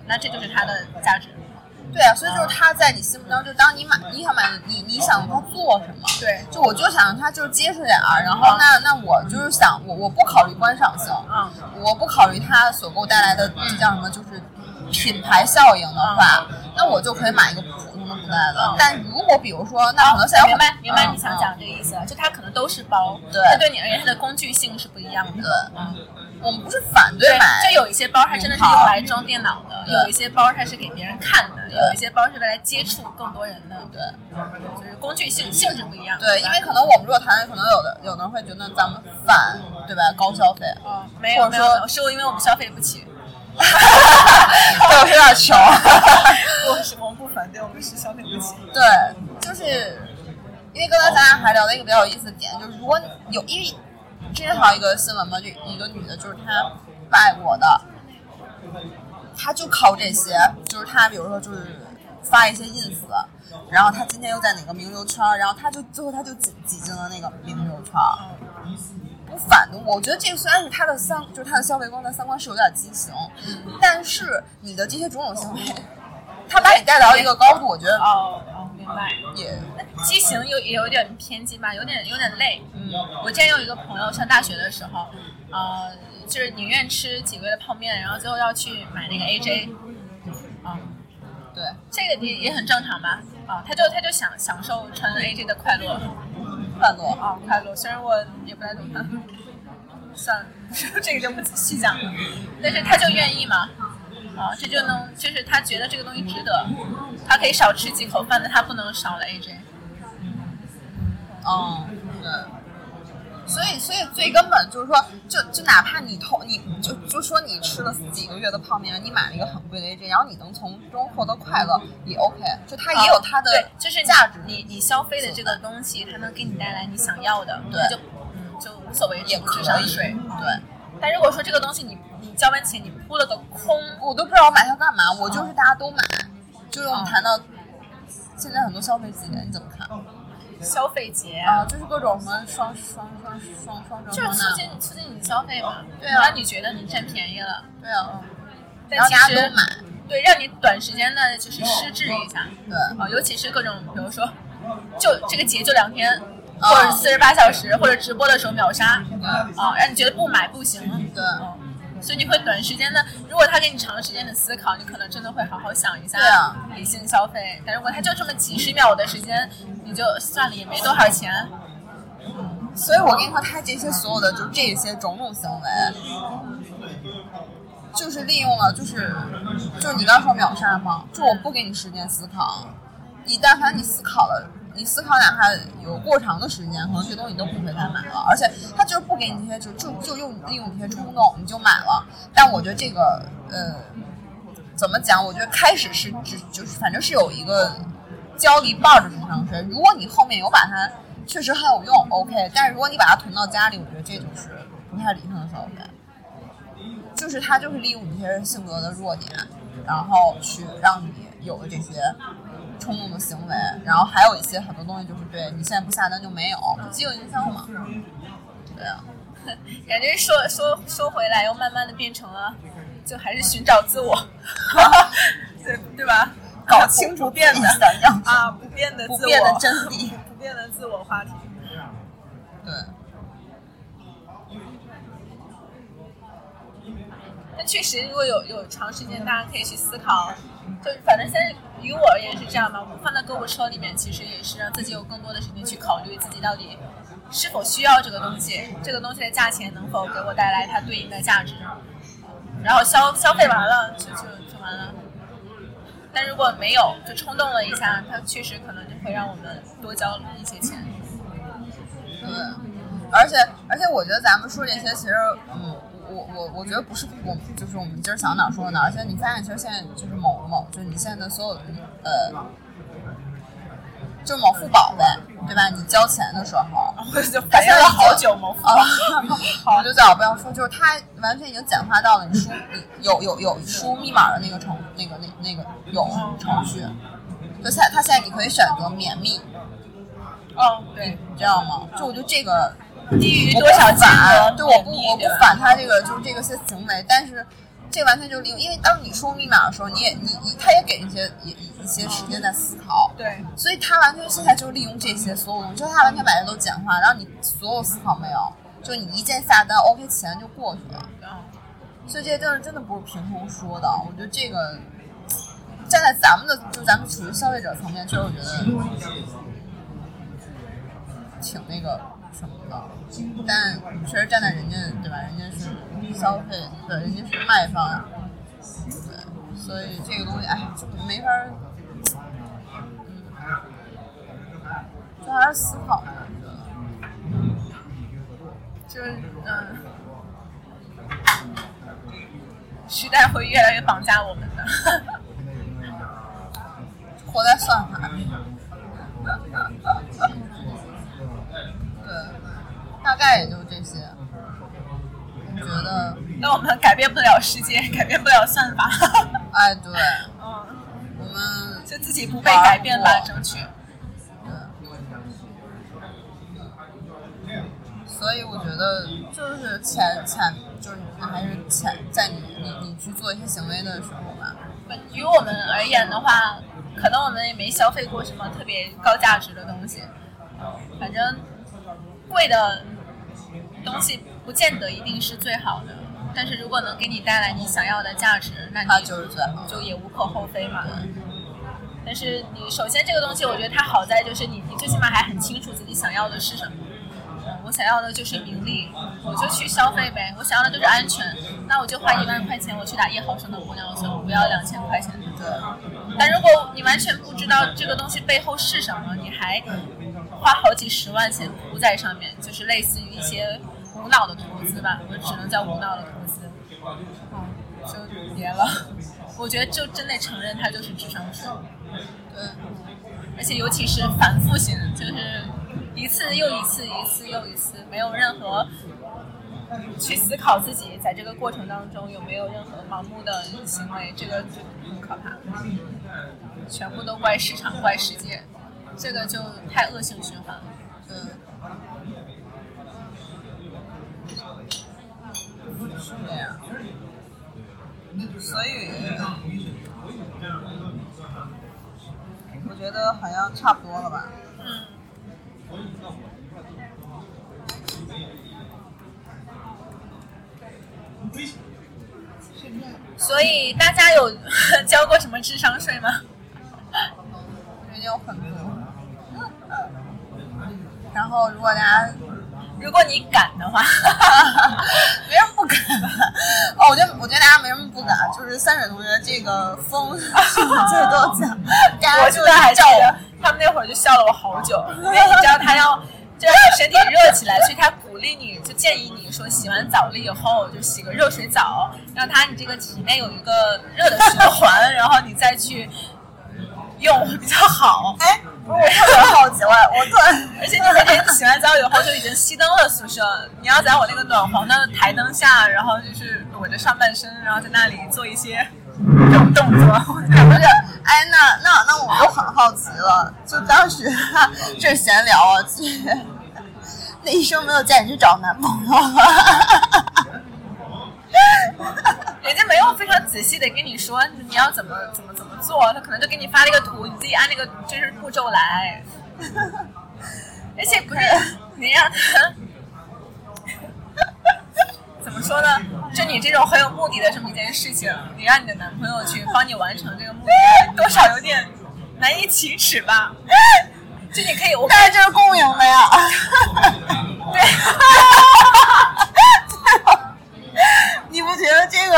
[SPEAKER 3] 那这就是它的价值。
[SPEAKER 2] 对啊，所以就是他在你心目当中，就当你买，你想买，你你想他做什么？
[SPEAKER 3] 对，
[SPEAKER 2] 就我就想让他就是结实点儿，然后那那我就是想我我不考虑观赏性，
[SPEAKER 3] 嗯，
[SPEAKER 2] 我不考虑它所给我带来的这叫什么，就是品牌效应的话，那我就可以买一个普通的布袋子
[SPEAKER 3] 嗯。
[SPEAKER 2] 但如果比如说，那可能现在
[SPEAKER 3] 明白明白
[SPEAKER 2] 嗯
[SPEAKER 3] 你想讲这个意思了，就它可能都是包，
[SPEAKER 2] 对
[SPEAKER 3] 它对你而言它的工具性是不一样的。
[SPEAKER 2] 对
[SPEAKER 3] 嗯，
[SPEAKER 2] 我们不是反对买，
[SPEAKER 3] 就有一些包它真的是用来装电脑的，有一些包它是给别人看的，有一些包是为来接触更多人的，
[SPEAKER 2] 对
[SPEAKER 3] 就是工具性性质不一样。
[SPEAKER 2] 对，因为可能我们如果谈，可能有的有的人会觉得咱们反对吧？高消费，
[SPEAKER 3] 嗯，没有没有没有，是因为我们消费不起。
[SPEAKER 2] 对，我有点穷。
[SPEAKER 3] 我是我们不反对，我们是消费不起。
[SPEAKER 2] 对，就是因为刚才咱俩还聊了一个比较有意思的点，就是如果有，因为之前还有一个新闻嘛，就一个女的，就是她外国的，她就靠这些，就是她比如说就是发一些 ins，然后她今天又在哪个名流圈，然后她就最后她就挤挤进了那个名流圈。不反对，我觉得这个虽然是她的三，就是她的消费观、她三观是有点畸形，但是你的这些种种行为，她把你带到一个高度，我觉得，
[SPEAKER 3] 明白。
[SPEAKER 2] 也
[SPEAKER 3] 畸形有也有点偏激吧，有点有点累。
[SPEAKER 2] 嗯
[SPEAKER 3] 我之前有一个朋友上大学的时候，呃，就是宁愿吃几个月的泡面，然后最后要去买那个 AJ，啊、
[SPEAKER 2] 对，
[SPEAKER 3] 这个也也很正常吧？啊，他就他就享享受穿 AJ 的快乐，
[SPEAKER 2] 快乐。
[SPEAKER 3] 啊，快乐。虽然我也不太懂他，算了，这个就不细讲了。但是他就愿意嘛，啊，这就能就是他觉得这个东西值得，他可以少吃几口饭，但他不能少了 AJ。
[SPEAKER 2] 嗯，对。所以，所以最根本就是说，就就哪怕你投，你就就说你吃了几个月的泡面，你买了一个很贵的 AJ，然后你能从中获得快乐，也 OK。就它也有它的
[SPEAKER 3] 对，就是
[SPEAKER 2] 价值，
[SPEAKER 3] 你你消费的这个东西，它能给你带来你想要的，
[SPEAKER 2] 对
[SPEAKER 3] 就嗯就无所谓也不
[SPEAKER 2] 也可以。
[SPEAKER 3] 值上税。
[SPEAKER 2] 对，
[SPEAKER 3] 但如果说这个东西你你交完钱你扑了个空，
[SPEAKER 2] 我都不知道我买它干嘛，我就是大家都买。就是我们谈到现在很多消费节，你怎么看？
[SPEAKER 3] 消费节
[SPEAKER 2] 啊，就是各种什么双双双双双
[SPEAKER 3] 就是促进促进你消费嘛，
[SPEAKER 2] 对啊
[SPEAKER 3] 让你觉得你占便宜了，
[SPEAKER 2] 对啊，
[SPEAKER 3] 但
[SPEAKER 2] 然后
[SPEAKER 3] 其实
[SPEAKER 2] 大家都买，
[SPEAKER 3] 对，让你短时间的就是失智一下，
[SPEAKER 2] 对。
[SPEAKER 3] 啊，尤其是各种比如说，就这个节就两天，
[SPEAKER 2] 啊
[SPEAKER 3] 或者四十八小时，或者直播的时候秒杀，啊，让你觉得不买不行，
[SPEAKER 2] 对。
[SPEAKER 3] 嗯所以你会短时间的，如果他给你长时间的思考，你可能真的会好好想一下，
[SPEAKER 2] 对啊
[SPEAKER 3] 理性消费。但如果他就这么几十秒的时间，你就算了，也没多少钱，
[SPEAKER 2] 所以我跟你说，他这些所有的就这些种种行为，就是利用了，就是就是你刚说秒杀吗？就我不给你时间思考，你但凡你思考了，你思考哪怕有过长的时间，可能这东西你都不会再买了。而且他就是不给你这些，就就就用利用这些冲动，你就买了。但我觉得这个呃，怎么讲？我觉得开始是只就是反正是有一个交了一半儿的智商税。如果你后面有把它确实很有用，OK。但是如果你把它囤到家里，我觉得这就是不太理性的消费。就是他就是利用你这些性格的弱点，然后去让你有了这些冲动的行为，然后还有一些很多东西就是对你现在不下单就没有，饥饿营销嘛。对啊，
[SPEAKER 3] 感觉说说说回来，又慢慢的变成了，就还是寻找自我，对对吧？
[SPEAKER 2] 搞清楚
[SPEAKER 3] 不变的啊，不变的自我，
[SPEAKER 2] 不变的真理。
[SPEAKER 3] 不变的自我话题。
[SPEAKER 2] 对，
[SPEAKER 3] 但确实，如果有有长时间，大家可以去思考，就反正现在于我而言是这样吧，我们放在购物车里面，其实也是让自己有更多的时间去考虑自己到底是否需要这个东西，这个东西的价钱能否给我带来它对应的价值，然后消消费完了就就就完了。但如果没有，就冲动了一下，它确实可能就会让我们多交一些钱。
[SPEAKER 2] 对，而且而且，我觉得咱们说这些，其实，嗯，我我我觉得不是我，就是我们今儿想哪说哪。而且你发现，其实现在就是某某，就是你现在的所有的呃，就某付宝呗，对吧？你交钱的时候，
[SPEAKER 3] 我就反应了好久某付宝。
[SPEAKER 2] 我就最好不要说，就是它完全已经简化到了你输你有有有输密码的那个程那个那那个有程序，就现它现在你可以选择免密。
[SPEAKER 3] 哦，对，
[SPEAKER 2] 你知道吗？就我觉得这个
[SPEAKER 3] 低于多少金额，
[SPEAKER 2] 对，我不我不反他这个就是这个些行为，但是这完全就是利用，因为当你输密码的时候，你也你你他也给一些一一些时间在思考，
[SPEAKER 3] 对，
[SPEAKER 2] 所以他完全现在就利用这些所有东西，就他完全把这都简化，然后你所有思考没有，就你一键下单，OK，钱就过去了，所以这些真是真的不是凭空说的，我觉得这个站在咱们的就咱们处于消费者层面，其实我觉得。挺那个什么的，但确实站在人家对吧？人家是消费，对，人家是卖方，对，所以这个东西哎，就没法，嗯，就还是思考，
[SPEAKER 3] 就是嗯，时代会越来越绑架我们的，
[SPEAKER 2] 活在算法。大概也就这些，我觉得。
[SPEAKER 3] 那我们改变不了世界，改变不了算法。
[SPEAKER 2] 哎，对。
[SPEAKER 3] 嗯。
[SPEAKER 2] 我们
[SPEAKER 3] 就自己不被改变吧，争取。
[SPEAKER 2] 对。所以我觉得，就是潜潜，就是还是潜，在你你你去做一些行为的时候吧。
[SPEAKER 3] 于我们而言的话，可能我们也没消费过什么特别高价值的东西，反正贵的。东西不见得一定是最好的，但是如果能给你带来你想要的价值，那你
[SPEAKER 2] 就是最好，
[SPEAKER 3] 就也无可厚非嘛。但是你首先这个东西，我觉得它好在就是你，你最起码还很清楚自己想要的是什么。我想要的就是名利，我就去消费呗。我想要的就是安全，那我就花一万块钱，我去打一毫升的玻尿酸，我不要两千块钱的。但如果你完全不知道这个东西背后是什么，你还花好几十万钱铺在上面，就是类似于一些。无脑的投资吧，我只能叫无脑的投资。嗯，就别了。我觉得就真得承认它就是智商税。
[SPEAKER 2] 对。
[SPEAKER 3] 而且尤其是反复型，就是一次又一次，一次又一次，没有任何去思考自己在这个过程当中有没有任何盲目的行为，这个就很可怕。全部都怪市场，怪世界，这个就太恶性循环了。
[SPEAKER 2] 嗯。是这样，所以我觉得好像差不多了吧。
[SPEAKER 3] 嗯。所以大家有 交过什么智商税吗？
[SPEAKER 2] 有很多。然后，如果大家。
[SPEAKER 3] 如果你敢的话，
[SPEAKER 2] 没人不敢。哦，我觉得我觉得大家没什么不敢，就是三水同学这个疯，最多讲，
[SPEAKER 3] 我记得还笑，他们那会儿就笑了我好久，因为你知道他要就让身体热起来，所以他鼓励你就建议你说洗完澡了以后就洗个热水澡，让他你这个体内有一个热的循环，然后你再去用会 比较好。
[SPEAKER 2] 哎。我特别好奇，我我突然，
[SPEAKER 3] 而且你每天洗完澡以后就已经熄灯了宿舍，你要在我那个暖黄的台灯下，然后就是裸着上半身，然后在那里做一些这种动作。不
[SPEAKER 2] 是，哎，那那那我就很好奇了，就当时这闲聊啊，那医生没有建议你去找男朋友吗？
[SPEAKER 3] 人家没有非常仔细的跟你说你要怎么怎么怎么做，他可能就给你发了一个图，你自己按那个就是步骤来。而且不是你让他 怎么说呢？就你这种很有目的的这么一件事情，你让你的男朋友去帮你完成这个目的，多少有点难以启齿吧？就你可以，我
[SPEAKER 2] 但是这是共赢的呀。
[SPEAKER 3] 对。
[SPEAKER 2] 你不觉得这个？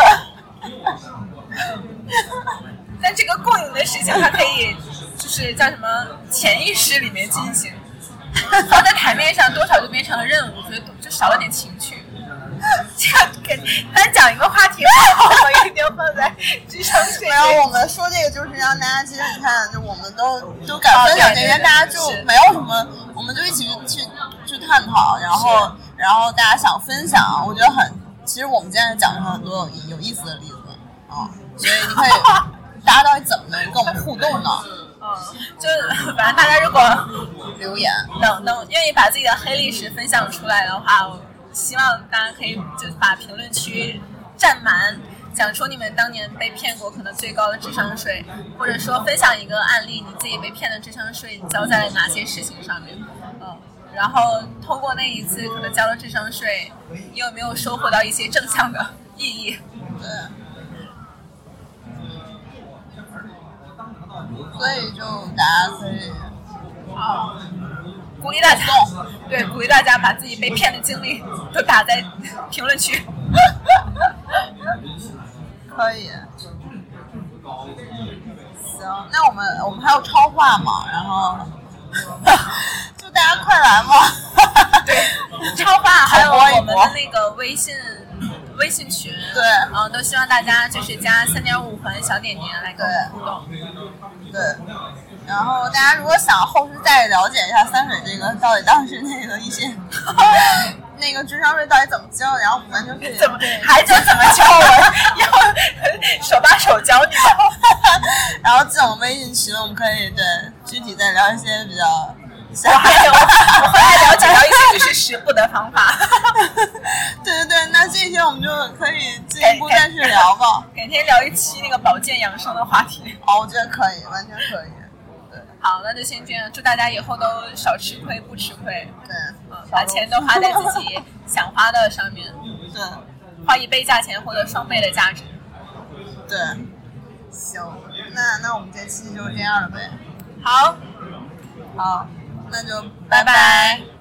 [SPEAKER 3] 但这个共赢的事情，它可以就是叫什么潜意识里面进行，放在台面面上多少就变成了任务，所以就少了点情趣。这样给单讲一个话题，我一定要放在智商税。
[SPEAKER 2] 没有，我们说这个就是让大家，其实你看，就我们都都敢分享这些，大家就没有什么，我们就一起去去去探讨，然后然后大家想分享，我觉得很，其实我们今天讲了很多有有意思的例子啊，所以你可以，大家到底怎么能跟我们互动呢？
[SPEAKER 3] 嗯，就反正大家如果
[SPEAKER 2] 留言
[SPEAKER 3] 能能愿意把自己的黑历史分享出来的话，我希望大家可以就把评论区占满，讲出你们当年被骗过可能最高的智商税，或者说分享一个案例，你自己被骗的智商税你交在了哪些事情上面，嗯，然后通过那一次可能交了智商税，你有没有收获到一些正向的意义？
[SPEAKER 2] 对。所以就大家可以
[SPEAKER 3] 啊，鼓励大家，对，鼓励大家把自己被骗的经历都打在评论区。
[SPEAKER 2] 可以。行，那我们我们还有超话嘛？然后 就大家快来嘛！
[SPEAKER 3] 对，超话还有我们的那个微信。微信群，
[SPEAKER 2] 对，
[SPEAKER 3] 嗯，都希望大家就是加三点五环小点点来跟我们互动，
[SPEAKER 2] 对。然后大家如果想后续再了解一下三水这个到底当时那个一些 那个智商税到底怎么交，然后我们就可以
[SPEAKER 3] 怎么还教怎么交我，要手把手教你吗？
[SPEAKER 2] 然后进我们微信群，我们可以对具体再聊一些比较。
[SPEAKER 3] 我还有，我后来了解到一些就是 食补的方法。
[SPEAKER 2] 对对对，那这些我们就可以进一步再去聊吧。
[SPEAKER 3] 改天聊一期那个保健养生的话题。
[SPEAKER 2] 哦，我觉得可以，完全可以。对，
[SPEAKER 3] 好，那就先这样。祝大家以后都少吃亏，不吃亏。
[SPEAKER 2] 对，
[SPEAKER 3] 嗯，把钱都花在自己 想花的上面。
[SPEAKER 2] 对，
[SPEAKER 3] 花一倍价钱获得双倍的价值。
[SPEAKER 2] 对，行，那那我们这期就这样了呗。
[SPEAKER 3] 好，
[SPEAKER 2] 好。那就
[SPEAKER 3] 拜拜。